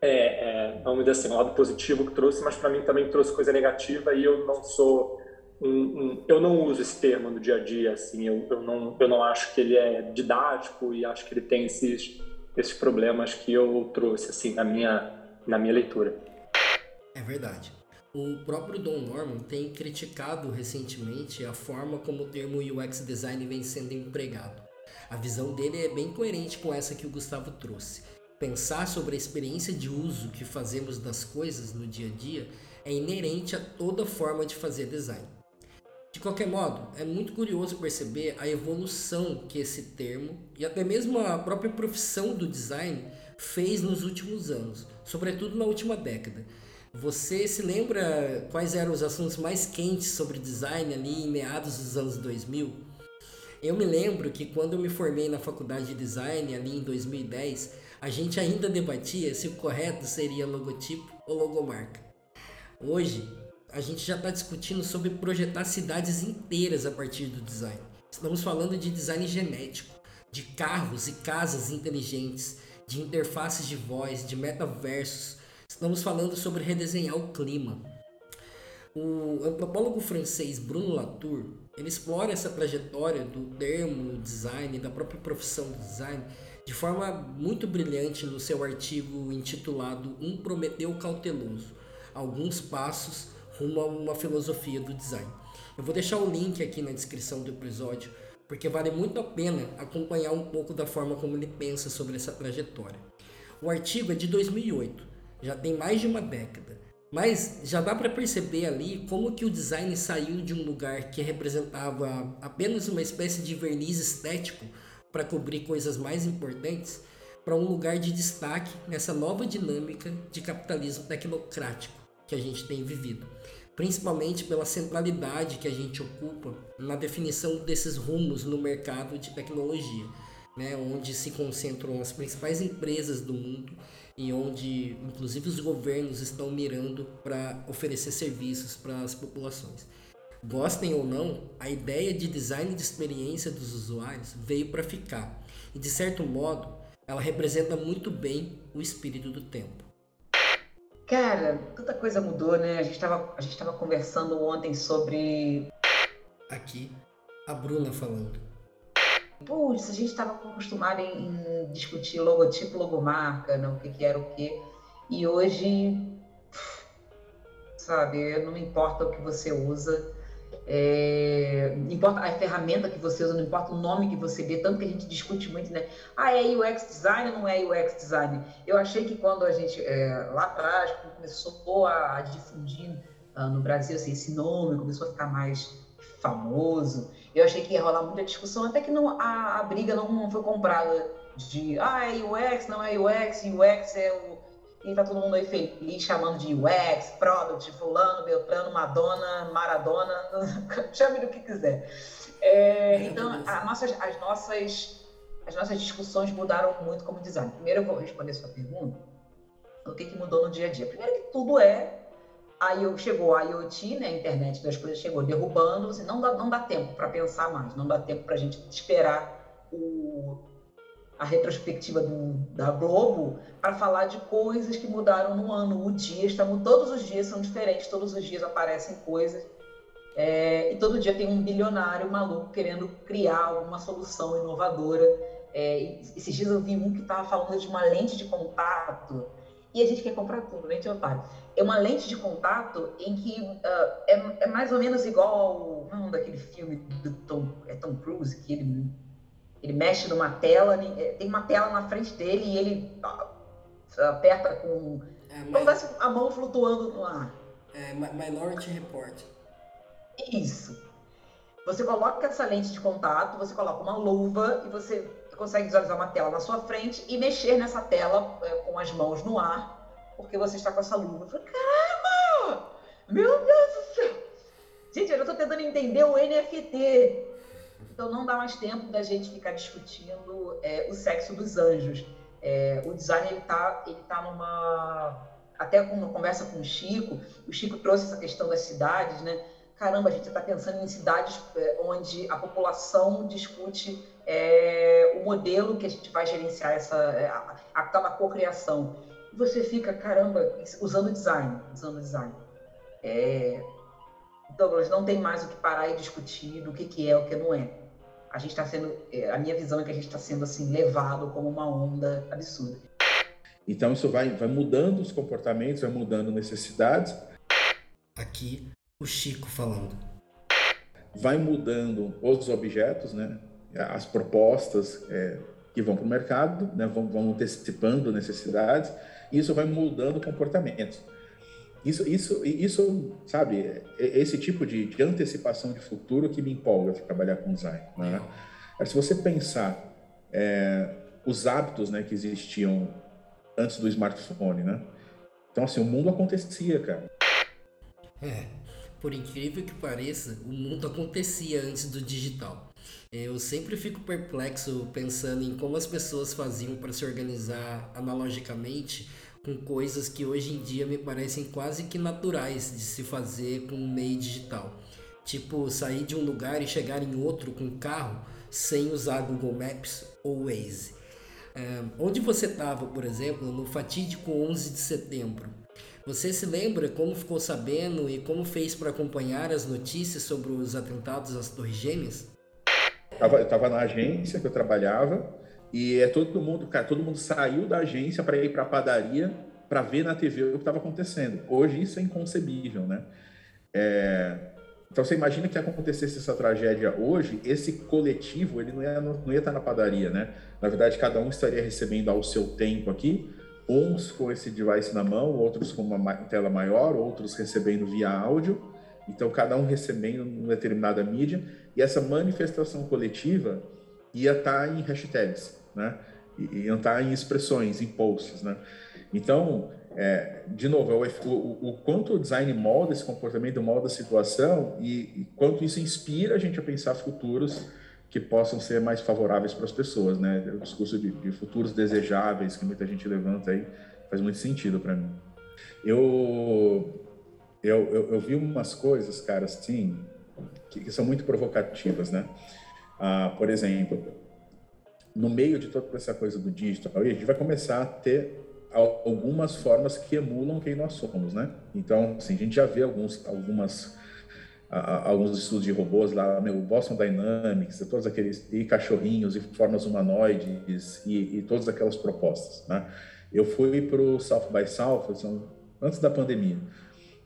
é, é, vamos dizer assim, um lado positivo que trouxe, mas para mim também trouxe coisa negativa e eu não sou um, um, eu não uso esse termo no dia a dia, assim, eu, eu, não, eu não acho que ele é didático e acho que ele tem esses, esses problemas que eu trouxe, assim, na minha, na minha leitura.
É verdade. O próprio Don Norman tem criticado recentemente a forma como o termo UX Design vem sendo empregado. A visão dele é bem coerente com essa que o Gustavo trouxe. Pensar sobre a experiência de uso que fazemos das coisas no dia a dia é inerente a toda forma de fazer design. De qualquer modo, é muito curioso perceber a evolução que esse termo e até mesmo a própria profissão do design fez nos últimos anos, sobretudo na última década. Você se lembra quais eram os assuntos mais quentes sobre design ali em meados dos anos 2000? Eu me lembro que quando eu me formei na faculdade de design ali em 2010, a gente ainda debatia se o correto seria logotipo ou logomarca. Hoje, a gente já está discutindo sobre projetar cidades inteiras a partir do design. Estamos falando de design genético, de carros e casas inteligentes, de interfaces de voz, de metaversos. Estamos falando sobre redesenhar o clima. O antropólogo francês Bruno Latour ele explora essa trajetória do termo design, da própria profissão design, de forma muito brilhante no seu artigo intitulado Um Prometeu Cauteloso Alguns Passos rumo a uma filosofia do design. Eu vou deixar o link aqui na descrição do episódio, porque vale muito a pena acompanhar um pouco da forma como ele pensa sobre essa trajetória. O artigo é de 2008, já tem mais de uma década, mas já dá para perceber ali como que o design saiu de um lugar que representava apenas uma espécie de verniz estético para cobrir coisas mais importantes para um lugar de destaque nessa nova dinâmica de capitalismo tecnocrático que a gente tem vivido, principalmente pela centralidade que a gente ocupa na definição desses rumos no mercado de tecnologia, né, onde se concentram as principais empresas do mundo e onde inclusive os governos estão mirando para oferecer serviços para as populações. Gostem ou não, a ideia de design de experiência dos usuários veio para ficar e de certo modo ela representa muito bem o espírito do tempo.
Cara, tanta coisa mudou, né? A gente estava conversando ontem sobre
aqui a Bruna falando.
Putz, a gente estava acostumado em, em, discutir logotipo, logomarca, né? o que, que era o que. E hoje, sabe, não importa o que você usa, é, importa a ferramenta que você usa, não importa o nome que você dê, tanto que a gente discute muito, né? Ah, é UX design ou não é UX design? Eu achei que quando a gente, é, lá atrás, começou a, a difundir uh, no Brasil assim, esse nome, começou a ficar mais famoso, eu achei que ia rolar muita discussão, até que não, a, a briga não, não foi comprada de, ah, é UX, não é UX, UX é o e tá todo mundo aí feliz, chamando de UX, Product, Fulano, Beltrano, Madonna, Maradona, [LAUGHS] chame do que quiser. É, então, nossas, as, nossas, as nossas discussões mudaram muito como design. Primeiro, eu vou responder a sua pergunta. O que, que mudou no dia a dia? Primeiro que tudo é Aí chegou a IoT, né, a internet das coisas chegou derrubando, assim, não dá, não dá tempo para pensar mais, não dá tempo para a gente esperar o, a retrospectiva do, da Globo para falar de coisas que mudaram no ano. O dia está todos os dias são diferentes, todos os dias aparecem coisas é, e todo dia tem um bilionário maluco querendo criar alguma solução inovadora. É, esses dias eu vi um que estava falando de uma lente de contato e a gente quer comprar tudo, lente de otário. É uma lente de contato em que uh, é, é, mais ou menos igual um daquele filme do Tom, é Tom Cruise, que ele, ele mexe numa tela, é, tem uma tela na frente dele e ele aperta com. É, como mas... a mão flutuando no ar.
É, Minority Report.
Isso. Você coloca essa lente de contato, você coloca uma luva e você consegue visualizar uma tela na sua frente e mexer nessa tela é, com as mãos no ar, porque você está com essa luva. Eu falei, caramba! Meu Deus do céu! Gente, eu já estou tentando entender o NFT. Então não dá mais tempo da gente ficar discutindo é, o sexo dos anjos. É, o design ele está ele tá numa até com uma conversa com o Chico, o Chico trouxe essa questão das cidades, né? Caramba, a gente está pensando em cidades é, onde a população discute é, o modelo que a gente vai gerenciar essa é, aquela cocriação. E você fica, caramba, usando design, usando design. É, Douglas, não tem mais o que parar e discutir do que, que é o que não é. A gente está sendo, é, a minha visão é que a gente está sendo assim levado como uma onda absurda.
Então isso vai, vai mudando os comportamentos, vai mudando necessidades.
Aqui o Chico falando.
Vai mudando os objetos, né? As propostas é, que vão para o mercado, né? vão, vão antecipando necessidades, e isso vai mudando comportamentos. Isso, isso, isso, sabe, é, é esse tipo de, de antecipação de futuro que me empolga trabalhar com design. Né? Se você pensar é, os hábitos né, que existiam antes do smartphone, né? Então, assim, o mundo acontecia, cara.
É, por incrível que pareça, o mundo acontecia antes do digital. Eu sempre fico perplexo pensando em como as pessoas faziam para se organizar analogicamente com coisas que hoje em dia me parecem quase que naturais de se fazer com o meio digital. Tipo, sair de um lugar e chegar em outro com carro sem usar Google Maps ou Waze. É, onde você estava, por exemplo, no fatídico 11 de setembro? Você se lembra como ficou sabendo e como fez para acompanhar as notícias sobre os atentados às Torres Gêmeas?
Eu estava na agência que eu trabalhava e é todo mundo, cara, todo mundo saiu da agência para ir para a padaria para ver na TV o que estava acontecendo. Hoje isso é inconcebível, né? É... Então você imagina que acontecesse essa tragédia hoje, esse coletivo ele não ia, não ia estar na padaria, né? Na verdade, cada um estaria recebendo ao seu tempo aqui uns com esse device na mão, outros com uma tela maior, outros recebendo via áudio. Então, cada um recebendo uma determinada mídia. E essa manifestação coletiva ia estar tá em hashtags, né? Ia estar tá em expressões, em posts, né? Então, é, de novo, é o, o, o, quanto o design molda esse comportamento, molda a situação e, e quanto isso inspira a gente a pensar futuros que possam ser mais favoráveis para as pessoas, né? O discurso de, de, futuros desejáveis que muita gente levanta aí faz muito sentido para mim. Eu, eu, eu, eu, vi umas coisas, cara, assim, que, que são muito provocativas, né? Ah, por exemplo, no meio de toda essa coisa do digital, a gente vai começar a ter algumas formas que emulam quem nós somos, né? Então, assim, a gente já vê alguns, algumas alguns estudos de robôs lá, meu, Boston Dynamics, todos aqueles e cachorrinhos e formas humanoides e, e todas aquelas propostas, né? Eu fui para o South by South antes da pandemia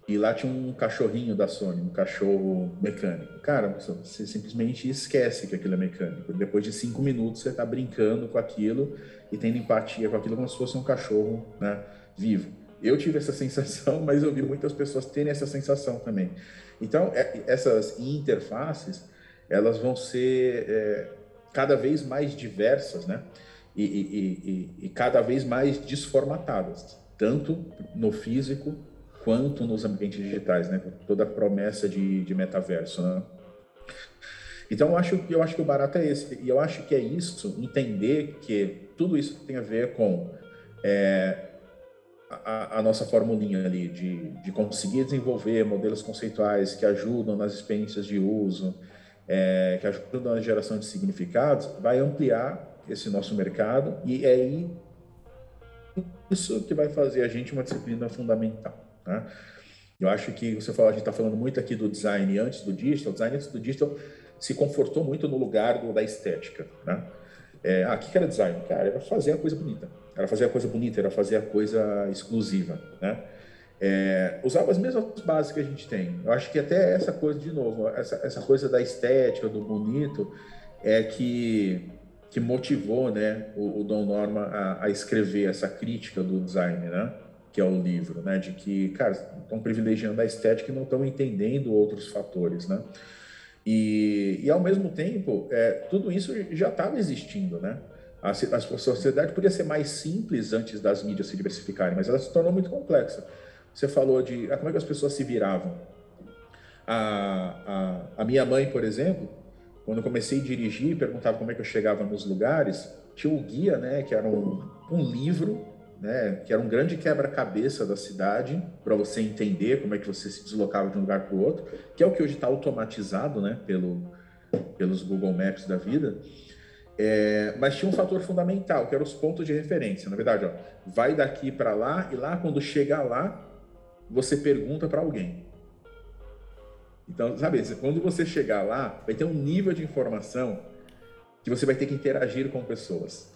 e lá tinha um cachorrinho da Sony, um cachorro mecânico. Cara, você simplesmente esquece que aquilo é mecânico. Depois de cinco minutos você está brincando com aquilo e tendo empatia com aquilo como se fosse um cachorro né, vivo. Eu tive essa [LAUGHS] sensação, mas eu vi muitas pessoas terem essa sensação também. Então, é, essas interfaces, elas vão ser é, cada vez mais diversas, né? E, e, e, e, cada vez mais desformatadas. tanto no físico quanto nos ambientes digitais, né? Toda a promessa de, de metaverso, né? Então eu acho, eu acho que o barato é esse. E eu acho que é isso, entender que tudo isso tem a ver com é, a, a, nossa formulinha ali de, de conseguir desenvolver modelos conceituais que ajudam nas experiências de uso, é, que ajudam na geração de significados, vai ampliar esse nosso mercado e é isso que vai fazer a gente uma disciplina fundamental. Né? Eu acho que você falou, a gente está falando muito aqui do design antes do digital, o design antes do digital se confortou muito no lugar do, da estética. Né? É, ah, o que era design? Cara, era fazer a coisa bonita. Era fazer a coisa bonita, era fazer a coisa exclusiva. Né? É, usava as mesmas bases que a gente tem. Eu acho que até essa coisa, de novo, essa, essa coisa da estética, do bonito, é que, que motivou né, o, o Dom Norma a, a, escrever essa crítica do design, né? Que é o livro, né? de que, cara, estão privilegiando a estética e não estão entendendo outros fatores. Né? E, e ao mesmo tempo, é, tudo isso já estava existindo, né? A, a, sociedade podia ser mais simples antes das mídias se diversificarem, mas ela se tornou muito complexa. Você falou de ah, como é que as pessoas se viravam. A, a, a minha mãe, por exemplo, quando eu comecei a dirigir, perguntava como é que eu chegava nos lugares, tinha o guia, né, que era um, um livro né, que era um grande quebra-cabeça da cidade para você entender como é que você se deslocava de um lugar para o outro, que é o que hoje está automatizado, né, pelo, pelos Google Maps da vida. É, mas tinha um fator fundamental, que eram os pontos de referência. Na verdade, ó, vai daqui para lá e lá quando chegar lá, você pergunta para alguém. Então, sabe, quando você chegar lá, vai ter um nível de informação que você vai ter que interagir com pessoas.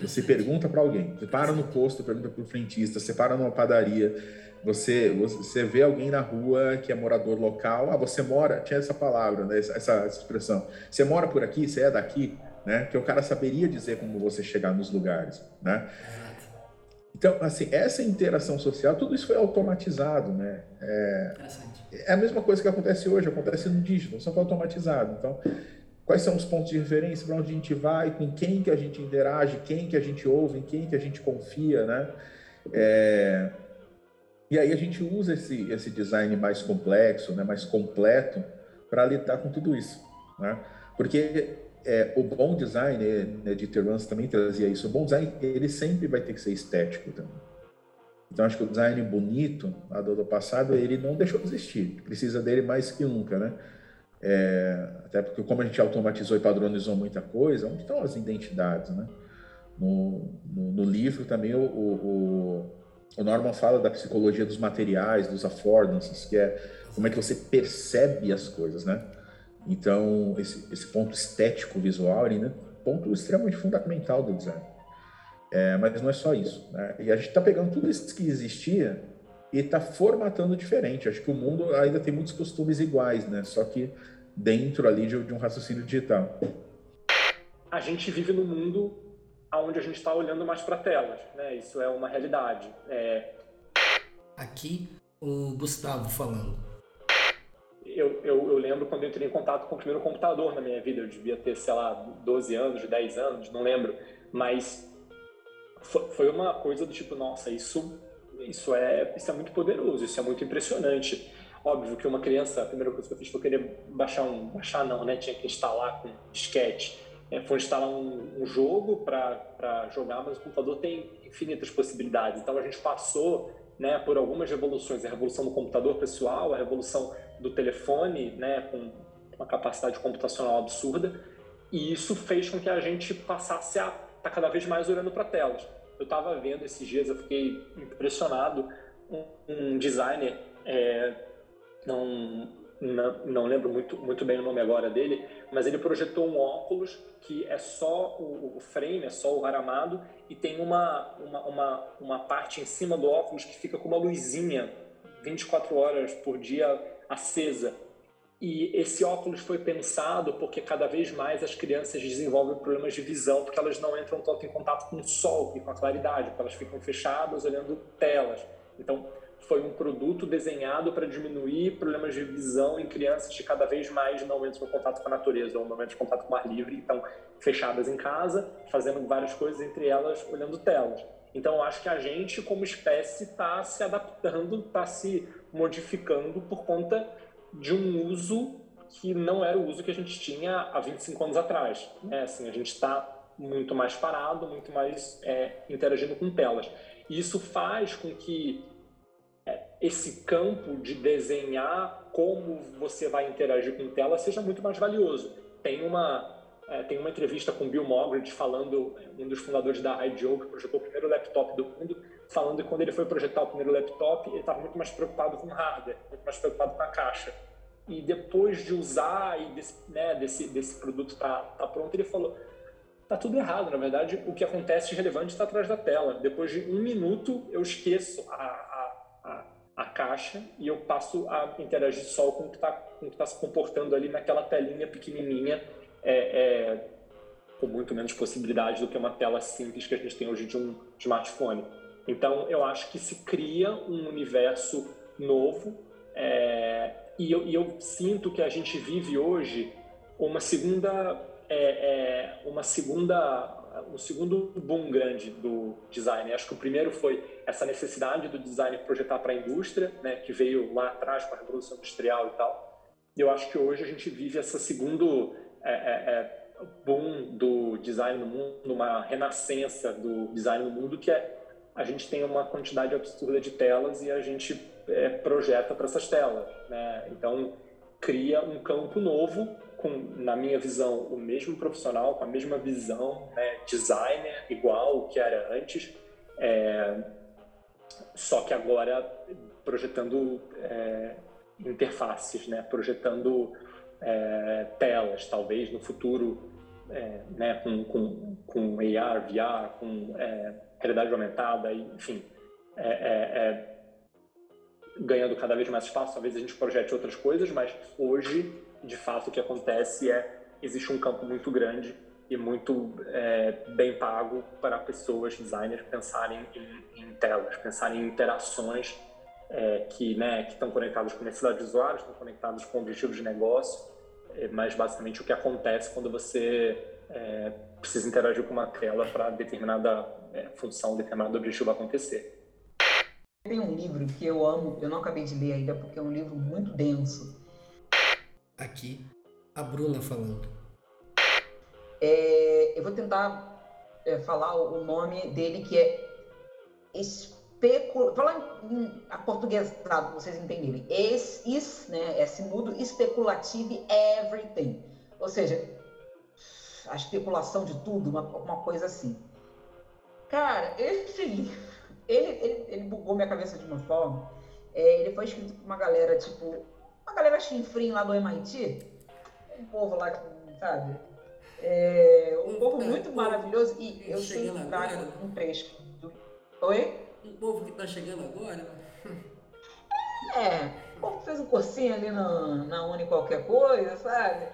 Você pergunta para alguém, você para no posto, pergunta para o frentista, você para numa padaria, você, você vê alguém na rua que é morador local, ah, você mora, tinha essa palavra, né, essa, essa expressão, você mora por aqui, você é daqui, né, que o cara saberia dizer como você chegar nos lugares, né. Então, assim, essa interação social, tudo isso foi automatizado, né? É, é a mesma coisa que acontece hoje, acontece no digital, só foi automatizado. Então, quais são os pontos de referência, para onde a gente vai, com quem que a gente interage, quem que a gente ouve, em quem que a gente confia, né? É... E aí a gente usa esse, esse design mais complexo, né, mais completo, para lidar com tudo isso, né? Porque é, o bom design, né, Dieter Rams também trazia isso, o bom design, ele sempre vai ter que ser estético também. Então, acho que o design bonito, do, do passado, ele não deixou de existir, precisa dele mais que nunca, né? É, até porque como a gente automatizou e padronizou muita coisa, onde estão as identidades, né? No, no, no livro também o, o, o, Norman fala da psicologia dos materiais, dos affordances, que é como é que você percebe as coisas, né? Então, esse, esse ponto estético visual é um ponto extremamente fundamental do design. É, mas não é só isso. Né? E a gente está pegando tudo isso que existia e está formatando diferente. Acho que o mundo ainda tem muitos costumes iguais, né? Só que dentro ali de, de um raciocínio digital.
A gente vive num mundo onde a gente está olhando mais para telas, né? Isso é uma realidade. É...
Aqui o Gustavo falando.
Eu, eu, eu, lembro quando eu entrei em contato com o primeiro computador na minha vida. Eu devia ter, sei lá, 12 anos, 10 anos, não lembro. Mas foi uma coisa do tipo, nossa, isso isso é, isso é muito poderoso, isso é muito impressionante. Óbvio que uma criança, a primeira coisa que eu fiz foi querer baixar um. Baixar não, né? Tinha que instalar com disquete. É, foi instalar um, um jogo para jogar, mas o computador tem infinitas possibilidades. Então a gente passou né, por algumas revoluções: a revolução do computador pessoal, a revolução do telefone, né, com uma capacidade computacional absurda, e isso fez com que a gente passasse a estar tá cada vez mais olhando para telas eu estava vendo esses dias, eu fiquei impressionado, um, um designer, é, não, não, não, lembro muito, muito bem o nome agora dele, mas ele projetou um óculos que é só o, o frame, é só o aramado, e tem uma, uma, uma, uma parte em cima do óculos que fica com uma luzinha 24 horas por dia acesa. E esse óculos foi pensado porque cada vez mais as crianças desenvolvem problemas de visão, porque elas não entram tanto em contato com o sol e com a claridade, porque elas ficam fechadas olhando telas. Então, foi um produto desenhado para diminuir problemas de visão em crianças que cada vez mais não entram em contato com a natureza ou não entram em contato com o ar livre, então fechadas em casa, fazendo várias coisas, entre elas olhando telas. Então, eu acho que a gente, como espécie, está se adaptando, está se modificando por conta de um uso que não era o uso que a gente tinha há 25 anos atrás. Né? Assim, a gente está muito mais parado, muito mais é, interagindo com telas. E isso faz com que é, esse campo de desenhar como você vai interagir com tela seja muito mais valioso. Tem uma é, tem uma entrevista com Bill Moggridge falando, um dos fundadores da IDEO, que projetou o primeiro laptop do mundo, falando que quando ele foi projetar o primeiro laptop, ele estava muito mais preocupado com o hardware, muito mais preocupado com a caixa. E depois de usar e desse, né, desse, desse produto tá, tá pronto, ele falou, tá tudo errado. Na verdade, o que acontece de relevante está atrás da tela. Depois de um minuto, eu esqueço a, a, a, a caixa e eu passo a interagir só com o que está tá se comportando ali naquela telinha pequenininha é, é, com muito menos possibilidade do que uma tela simples que a gente tem hoje de um smartphone. Então, eu acho que se cria um universo novo é, e, eu, e, eu, sinto que a gente vive hoje uma segunda, é, é, uma segunda, um segundo boom grande do design. Acho que o primeiro foi essa necessidade do design projetar para a indústria, né, que veio lá atrás com a revolução industrial e tal. E eu acho que hoje a gente vive essa segundo é, é, é, boom do design no mundo, uma renascença do design no mundo, que é a gente tem uma quantidade absurda de telas e a gente é, projeta para essas telas. Né? Então, cria um campo novo, com, na minha visão, o mesmo profissional, com a mesma visão, né? designer igual o que era antes, é, só que agora projetando é, interfaces, né? projetando é, telas, talvez no futuro, é, né, com, com, com AR, VR, com é, realidade aumentada, enfim, é, é, é, ganhando cada vez mais espaço. Talvez a gente projete outras coisas, mas hoje, de fato, o que acontece é existe um campo muito grande e muito bem pago para pessoas, designers, pensarem em, em telas, pensarem em interações é, que né, estão conectados com necessidades de usuários, estão conectados com objetivos de negócio, é, mas basicamente o que acontece quando você é, precisa interagir com uma tela para determinada é, função, determinado objetivo acontecer.
Tem um livro que eu amo, eu não acabei de ler ainda porque é um livro muito denso.
Aqui, a Bruna falando.
É, eu vou tentar é, falar o nome dele que é especul... Falar em aportuguesado, vocês entenderem. Esse, is, né, esse mudo especulative everything. Ou seja, a especulação de tudo, uma, uma coisa assim. Cara, esse livro, ele, ele, ele bugou minha cabeça de uma forma. É, ele foi escrito por uma galera, tipo, uma galera chinfrim lá do MIT. Um povo lá, sabe? É, um povo muito maravilhoso. E eu sempre trago um trecho do... Oi?
um povo que está chegando agora.
É, o povo fez um cursinho ali na, na Uni qualquer coisa, sabe?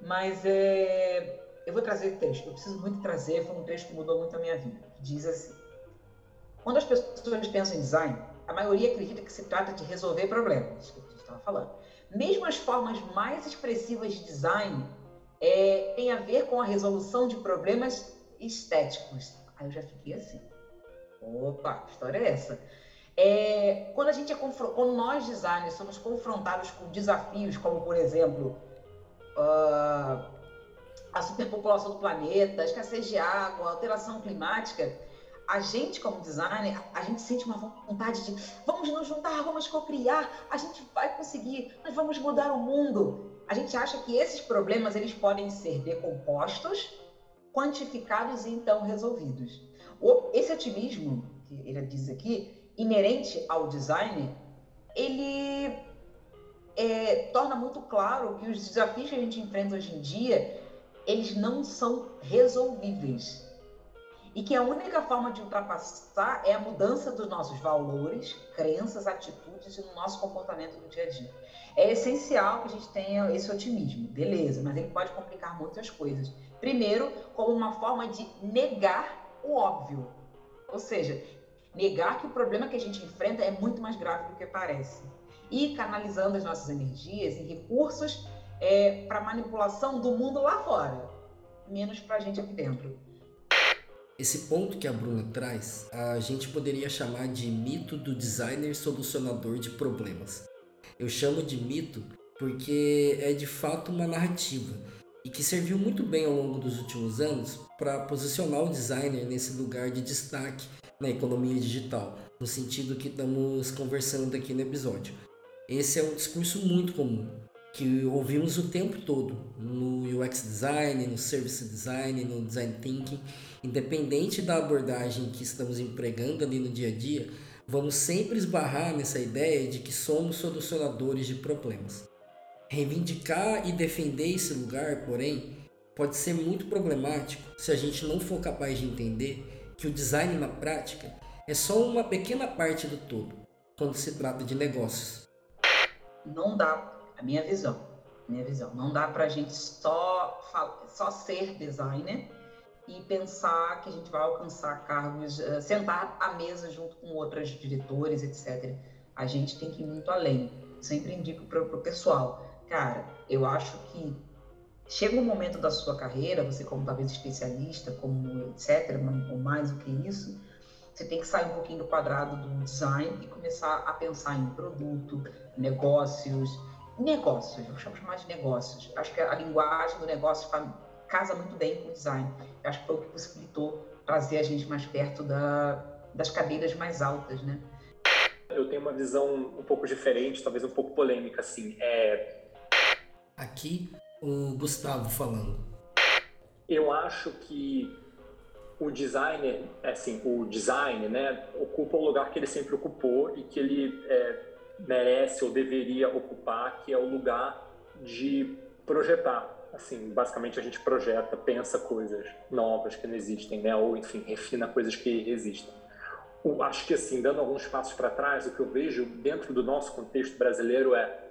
Mas é, eu vou trazer texto, eu preciso muito trazer, foi um texto que mudou muito a minha vida. Diz assim: Quando as pessoas pensam em design, a maioria acredita que se trata de resolver problemas, que a gente estava falando. Mesmo as formas mais expressivas de design é, têm a ver com a resolução de problemas estéticos. Aí eu já fiquei assim. Opa, que história é essa? É, quando a gente é quando nós designers somos confrontados com desafios como, por exemplo, uh, a superpopulação do planeta, a escassez de água, a alteração climática, a gente como designer, a gente sente uma vontade de vamos nos juntar, vamos cocriar, a gente vai conseguir, nós vamos mudar o mundo. A gente acha que esses problemas eles podem ser decompostos, quantificados e então resolvidos. Esse otimismo, que ele diz aqui, inerente ao design, ele é, torna muito claro que os desafios que a gente enfrenta hoje em dia, eles não são resolvíveis. E que a única forma de ultrapassar é a mudança dos nossos valores, crenças, atitudes e no nosso comportamento no dia a dia. É essencial que a gente tenha esse otimismo, beleza, mas ele pode complicar muitas coisas. Primeiro, como uma forma de negar o óbvio. Ou seja, negar que o problema que a gente enfrenta é muito mais grave do que parece. E canalizando as nossas energias em recursos é, para manipulação do mundo lá fora, menos para a gente aqui dentro.
Esse ponto que a Bruna traz, a gente poderia chamar de mito do designer solucionador de problemas. Eu chamo de mito porque é de fato uma narrativa e que serviu muito bem ao longo dos últimos anos para posicionar o designer nesse lugar de destaque na economia digital, no sentido que estamos conversando aqui no episódio. Esse é um discurso muito comum, que ouvimos o tempo todo no UX design, no service design, no design thinking, independente da abordagem que estamos empregando ali no dia a dia, vamos sempre esbarrar nessa ideia de que somos solucionadores de problemas. Reivindicar e defender esse lugar, porém, pode ser muito problemático se a gente não for capaz de entender que o design na prática é só uma pequena parte do todo quando se trata de negócios.
Não dá a minha visão, minha visão. Não dá para a gente só, só ser designer e pensar que a gente vai alcançar cargos, uh, sentar à mesa junto com outros diretores, etc. A gente tem que ir muito além. sempre indico para o pessoal, cara, eu acho que chega um momento da sua carreira, você como talvez especialista, como etc, ou mais do que isso, você tem que sair um pouquinho do quadrado do design e começar a pensar em produto, negócios, negócios, eu chamo mais de negócios. Acho que a linguagem do negócio casa muito bem com o design. Eu acho que foi o que possibilitou trazer a gente mais perto da, das cadeiras mais altas, né?
Eu tenho uma visão um pouco diferente, talvez um pouco polêmica, assim. É...
Aqui, o Gustavo falando.
Eu acho que o designer, assim, o design, né, ocupa o lugar que ele sempre ocupou e que ele é, merece ou deveria ocupar, que é o lugar de projetar. Assim, basicamente a gente projeta, pensa coisas novas que não existem, né? Ou enfim, refina coisas que existem. O, acho que assim, dando alguns passos para trás, o que eu vejo dentro do nosso contexto brasileiro é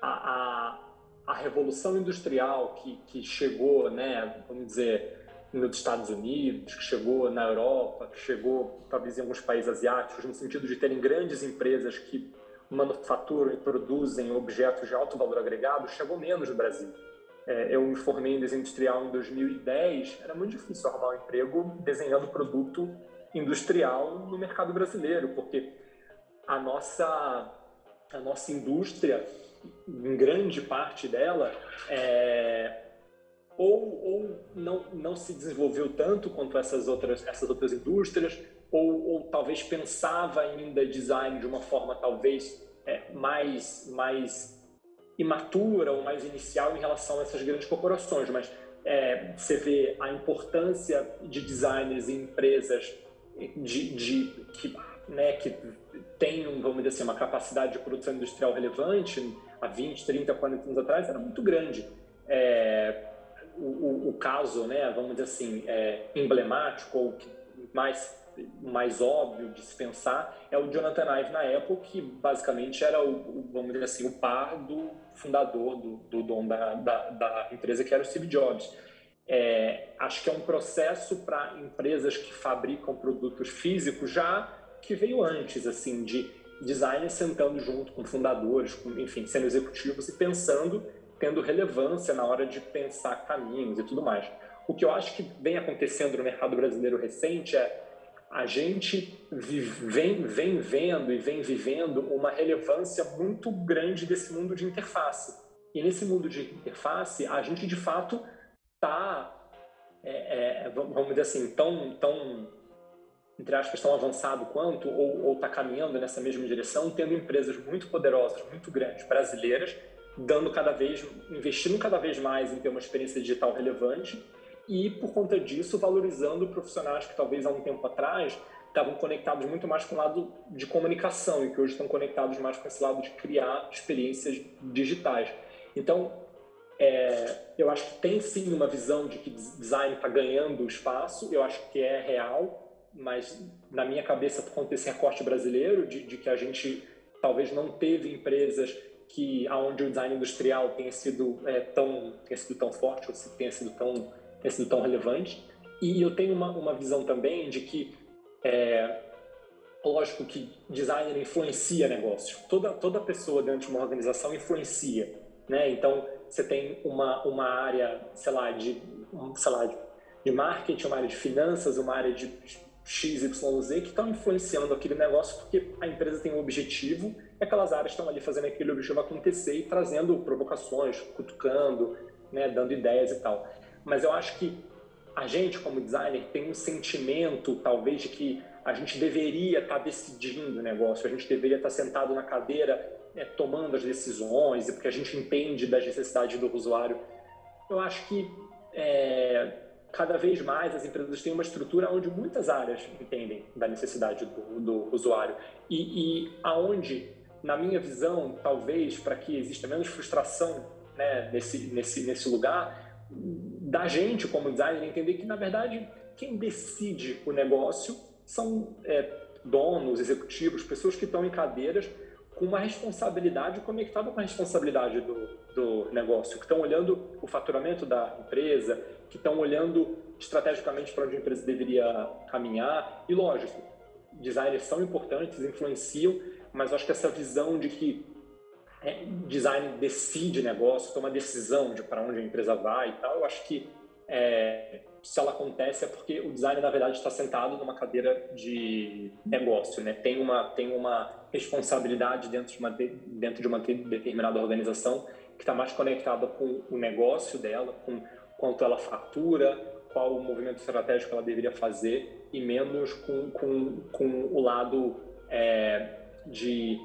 a, a, a revolução industrial que, que chegou, né? Vamos dizer, nos Estados Unidos, que chegou na Europa, que chegou talvez em alguns países asiáticos, no sentido de terem grandes empresas que manufaturam e produzem objetos de alto valor agregado chegou menos no Brasil. É, eu me formei em desenho industrial em 2010, era muito difícil arrumar um emprego desenhando produto industrial no mercado brasileiro, porque a nossa, a nossa indústria, em grande parte dela, é, ou, ou não, não se desenvolveu tanto quanto essas outras, essas outras indústrias, ou, ou talvez pensava ainda design de uma forma talvez é, mais, mais imatura ou mais inicial em relação a essas grandes corporações, mas é, você vê a importância de designers em empresas de, de que, né, que tenham, vamos dizer assim, uma capacidade de produção industrial relevante há 20, 30, 40 anos atrás era muito grande. É, o, o, o, caso, né, vamos dizer assim, é, emblemático ou mais mais óbvio de se pensar é o Jonathan Ive na Apple, que basicamente era o, vamos dizer assim, o par do fundador, do, do dono da, da, da, empresa, que era o Steve Jobs. É, acho que é um processo para empresas que fabricam produtos físicos já que veio antes, assim, de designers sentando junto com fundadores, com, enfim, sendo executivos e pensando, tendo relevância na hora de pensar caminhos e tudo mais. O que eu acho que vem acontecendo no mercado brasileiro recente é a gente vem, vem vendo e vem vivendo uma relevância muito grande desse mundo de interface. E nesse mundo de interface, a gente de fato está, é, é, vamos dizer assim, tão, tão, entre aspas, tão avançado quanto, ou está caminhando nessa mesma direção, tendo empresas muito poderosas, muito grandes, brasileiras, dando cada vez, investindo cada vez mais em ter uma experiência digital relevante e, por conta disso, valorizando profissionais que talvez há um tempo atrás estavam conectados muito mais com o lado de comunicação e que hoje estão conectados mais com esse lado de criar experiências digitais. Então, é, eu acho que tem sim uma visão de que design está ganhando espaço, eu acho que é real, mas na minha cabeça, por conta desse recorte brasileiro, de, de que a gente talvez não teve empresas que aonde o design industrial tenha sido é, tão tenha sido tão forte ou tenha sido tão tenha sido tão relevante. E eu tenho uma, uma visão também de que, é, lógico que designer influencia negócio. Toda, toda pessoa dentro de uma organização influencia. Né? Então, você tem uma, uma área, sei lá, de, sei lá, de marketing, uma área de finanças, uma área de XYZ que estão influenciando aquele negócio porque a empresa tem um objetivo e aquelas áreas estão ali fazendo aquele objetivo acontecer e trazendo provocações, cutucando, né, dando ideias e tal. Mas eu acho que a gente, como designer, tem um sentimento, talvez, de que a gente deveria estar tá decidindo o negócio, a gente deveria estar tá sentado na cadeira é, tomando as decisões, porque a gente entende das necessidades do usuário. Eu acho que é, cada vez mais as empresas têm uma estrutura onde muitas áreas entendem da necessidade do, do usuário e, e aonde, na minha visão, talvez para que exista menos frustração né, nesse, nesse, nesse lugar, da gente como designer entender que, na verdade, quem decide o negócio são é, donos, executivos, pessoas que estão em cadeiras com uma responsabilidade conectada com a responsabilidade do, do negócio, que estão olhando o faturamento da empresa, que estão olhando estrategicamente para onde a empresa deveria caminhar. E lógico, designers são importantes, influenciam, mas acho que essa visão de que é, design decide negócio, toma decisão de para onde a empresa vai e tal, eu acho que é, se ela acontece é porque o designer na verdade está sentado numa cadeira de negócio, né? Tem uma tem uma responsabilidade dentro de uma dentro de uma determinada organização que está mais conectada com o negócio dela, com quanto ela fatura, qual o movimento estratégico ela deveria fazer e menos com, com, com o lado é, de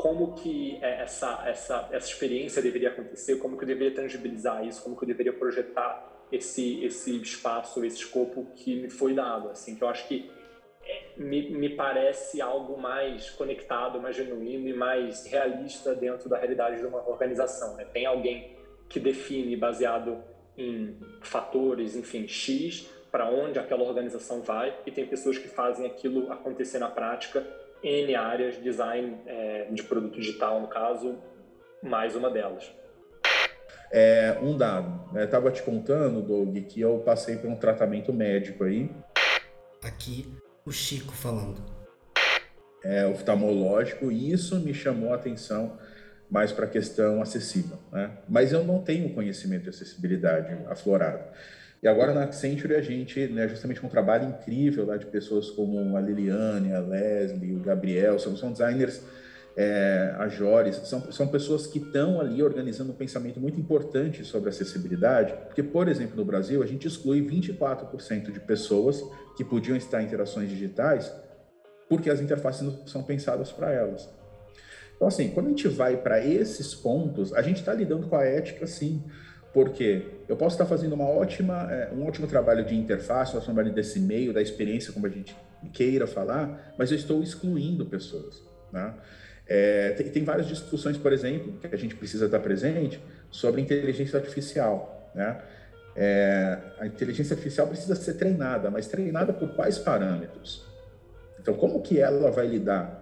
como que é, essa, essa, essa experiência deveria acontecer, como que eu deveria tangibilizar isso, como que eu deveria projetar esse, esse espaço, esse escopo que me foi dado, assim, que eu acho que é, me, me parece algo mais conectado, mais genuíno e mais realista dentro da realidade de uma organização, né? Tem alguém que define baseado em fatores, enfim, X, para onde aquela organização vai, e tem pessoas que fazem aquilo acontecer na prática N áreas, design é, de produto digital, no caso, mais uma delas.
É, um dado, né? Estava te contando, Doug, que eu passei por um tratamento médico aí.
Aqui, o Chico falando.
É, oftalmológico, e isso me chamou a atenção mais para a questão acessível. Né? Mas eu não tenho conhecimento de acessibilidade aflorado. E agora na Accenture a gente, né, justamente com um trabalho incrível lá de pessoas como a Liliane, a Leslie, o Gabriel, são, são designers, é, a Joris, são, são pessoas que estão ali organizando um pensamento muito importante sobre acessibilidade, porque, por exemplo, no Brasil, a gente exclui 24% de pessoas que podiam estar em interações digitais porque as interfaces não são pensadas para elas. Então, assim, quando a gente vai para esses pontos, a gente está lidando com a ética, sim. Porque eu posso estar fazendo uma ótima, é, um ótimo trabalho de interface, um trabalho desse meio, da experiência, como a gente queira falar, mas eu estou excluindo pessoas. Né? É, tem, tem, várias discussões, por exemplo, que a gente precisa estar presente sobre inteligência artificial. Né? É, a inteligência artificial precisa ser treinada, mas treinada por quais parâmetros? Então, como que ela vai lidar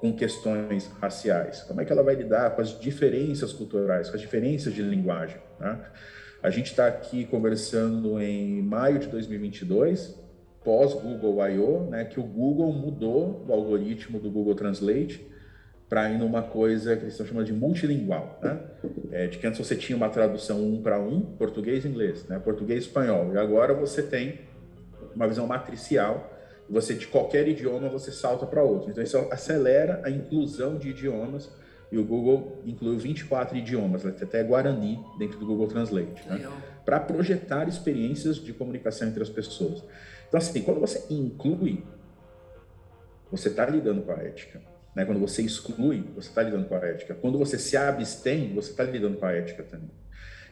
com questões raciais? Como é que ela vai lidar com as diferenças culturais, com as diferenças de linguagem? Né? A gente está aqui conversando em maio de 2022, pós Google I.O., né, que o Google mudou o algoritmo do Google Translate para ir numa coisa que eles estão chamando de multilingual, né? É, de que antes você tinha uma tradução um para um, português e inglês, né? português e espanhol, e agora você tem uma visão matricial você de qualquer idioma você salta para outro. Então isso acelera a inclusão de idiomas e o Google incluiu 24 idiomas, até Guarani dentro do Google Translate, né? para projetar experiências de comunicação entre as pessoas. Então assim, quando você inclui, você está lidando com a ética. Né? Quando você exclui, você está lidando com a ética. Quando você se abstém, você está lidando com a ética também.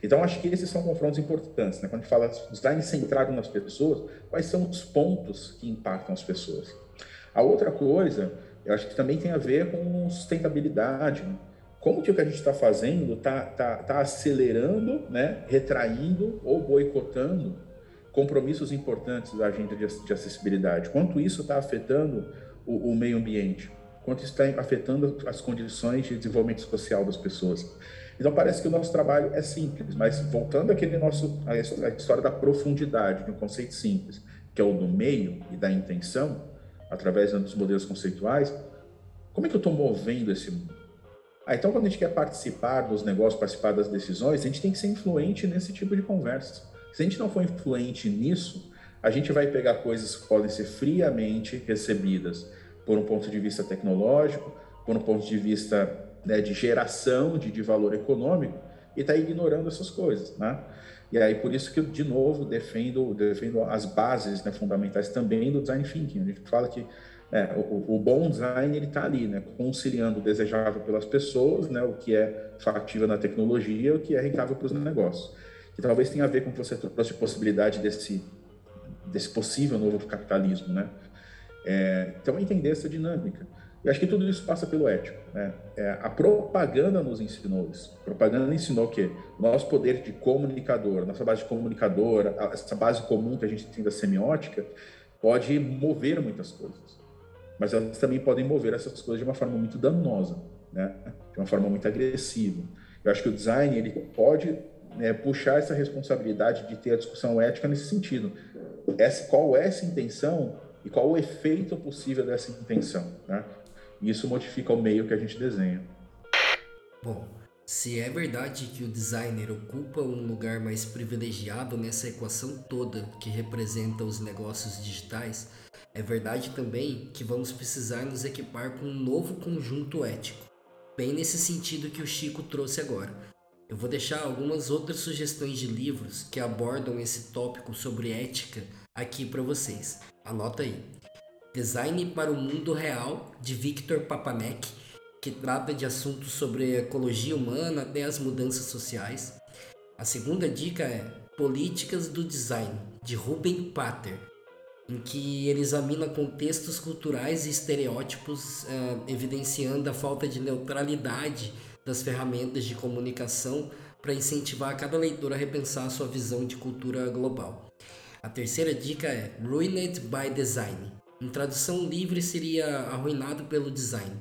Então, acho que esses são confrontos importantes. Né? Quando a gente fala design centrado nas pessoas, quais são os pontos que impactam as pessoas? A outra coisa, eu acho que também tem a ver com sustentabilidade. Né? Como que o que a gente está fazendo está tá, tá acelerando, né? retraindo ou boicotando compromissos importantes da agenda de, de acessibilidade? Quanto isso está afetando o, o meio ambiente? Quanto isso está afetando as condições de desenvolvimento social das pessoas? Então parece que o nosso trabalho é simples, mas voltando àquele nosso a história da profundidade, de um conceito simples, que é o do meio e da intenção, através dos modelos conceituais, como é que eu estou movendo esse mundo? Ah, então quando a gente quer participar dos negócios, participar das decisões, a gente tem que ser influente nesse tipo de conversa. Se a gente não for influente nisso, a gente vai pegar coisas que podem ser friamente recebidas por um ponto de vista tecnológico, por um ponto de vista né, de geração de, de valor econômico, e está ignorando essas coisas, né? E aí por isso que eu de novo defendo defendo as bases né, fundamentais também do design thinking. A gente fala que é, o, o, bom design ele está ali, né, conciliando o desejável pelas pessoas, né, o que é factível na tecnologia, o que é rentável para os negócios. Que talvez tenha a ver com que você trouxe possibilidade desse desse possível novo capitalismo, né? É, então entender essa dinâmica. E acho que tudo isso passa pelo ético. Né? É, a propaganda nos ensinou isso. A propaganda ensinou que nosso poder de comunicador, nossa base de comunicador, essa base comum que a gente tem da semiótica, pode mover muitas coisas. Mas elas também podem mover essas coisas de uma forma muito danosa, né? de uma forma muito agressiva. Eu acho que o design ele pode né, puxar essa responsabilidade de ter a discussão ética nesse sentido. Essa, qual é essa intenção e qual o efeito possível dessa intenção. Né? E isso modifica o meio que a gente desenha.
Bom, se é verdade que o designer ocupa um lugar mais privilegiado nessa equação toda que representa os negócios digitais, é verdade também que vamos precisar nos equipar com um novo conjunto ético, bem nesse sentido que o Chico trouxe agora. Eu vou deixar algumas outras sugestões de livros que abordam esse tópico sobre ética aqui para vocês. Anota aí. Design para o Mundo Real, de Victor Papanek, que trata de assuntos sobre ecologia humana até as mudanças sociais. A segunda dica é Políticas do Design, de Ruben Pater, em que ele examina contextos culturais e estereótipos, uh, evidenciando a falta de neutralidade das ferramentas de comunicação para incentivar cada leitor a repensar sua visão de cultura global. A terceira dica é Ruined by Design, em tradução livre seria Arruinado pelo Design,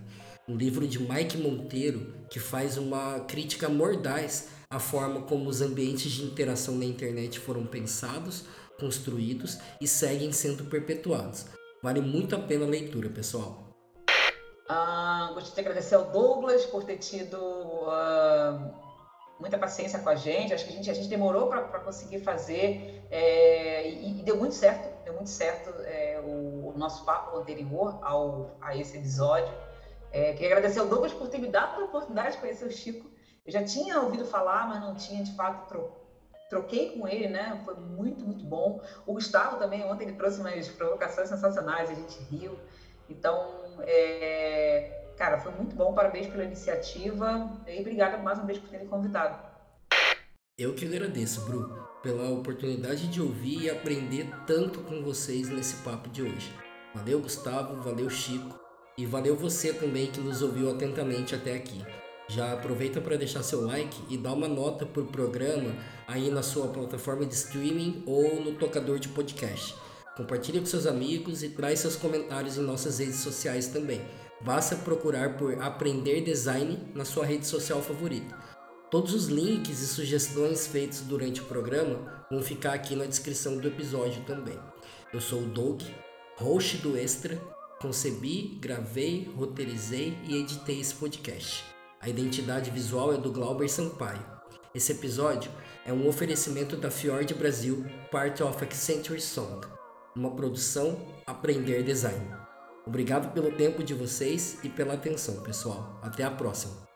um livro de Mike Monteiro que faz uma crítica mordaz à forma como os ambientes de interação na internet foram pensados, construídos e seguem sendo perpetuados. Vale muito a pena a leitura, pessoal.
Ah, gostaria de agradecer ao Douglas por ter tido uh, muita paciência com a gente. Acho que a gente, a gente demorou para conseguir fazer é, e, e, deu muito certo. Deu muito certo. Nosso papo anterior ao, a esse episódio. É, queria agradecer ao Douglas por ter me dado a oportunidade de conhecer o Chico. Eu já tinha ouvido falar, mas não tinha de fato tro troquei com ele, né? Foi muito, muito bom. O Gustavo também, ontem ele trouxe umas provocações sensacionais, a gente riu. Então, é... cara, foi muito bom. Parabéns pela iniciativa e obrigada mais uma vez por ter me convidado.
Eu que agradeço, Bru, pela oportunidade de ouvir e aprender tanto com vocês nesse papo de hoje. Valeu, Gustavo, valeu, Chico e valeu você também que nos ouviu atentamente até aqui. Já aproveita para deixar seu like e dar uma nota o programa aí na sua plataforma de streaming ou no tocador de podcast. Compartilhe com seus amigos e traz seus comentários em nossas redes sociais também. Basta procurar por Aprender Design na sua rede social favorita. Todos os links e sugestões feitos durante o programa vão ficar aqui na descrição do episódio também. Eu sou o Doug, host do Extra, concebi, gravei, roteirizei e editei esse podcast. A identidade visual é do Glauber Sampaio. Esse episódio é um oferecimento da Fjord Brasil, Part of Accenture Song, uma produção Aprender Design. Obrigado pelo tempo de vocês e pela atenção, pessoal. Até a próxima.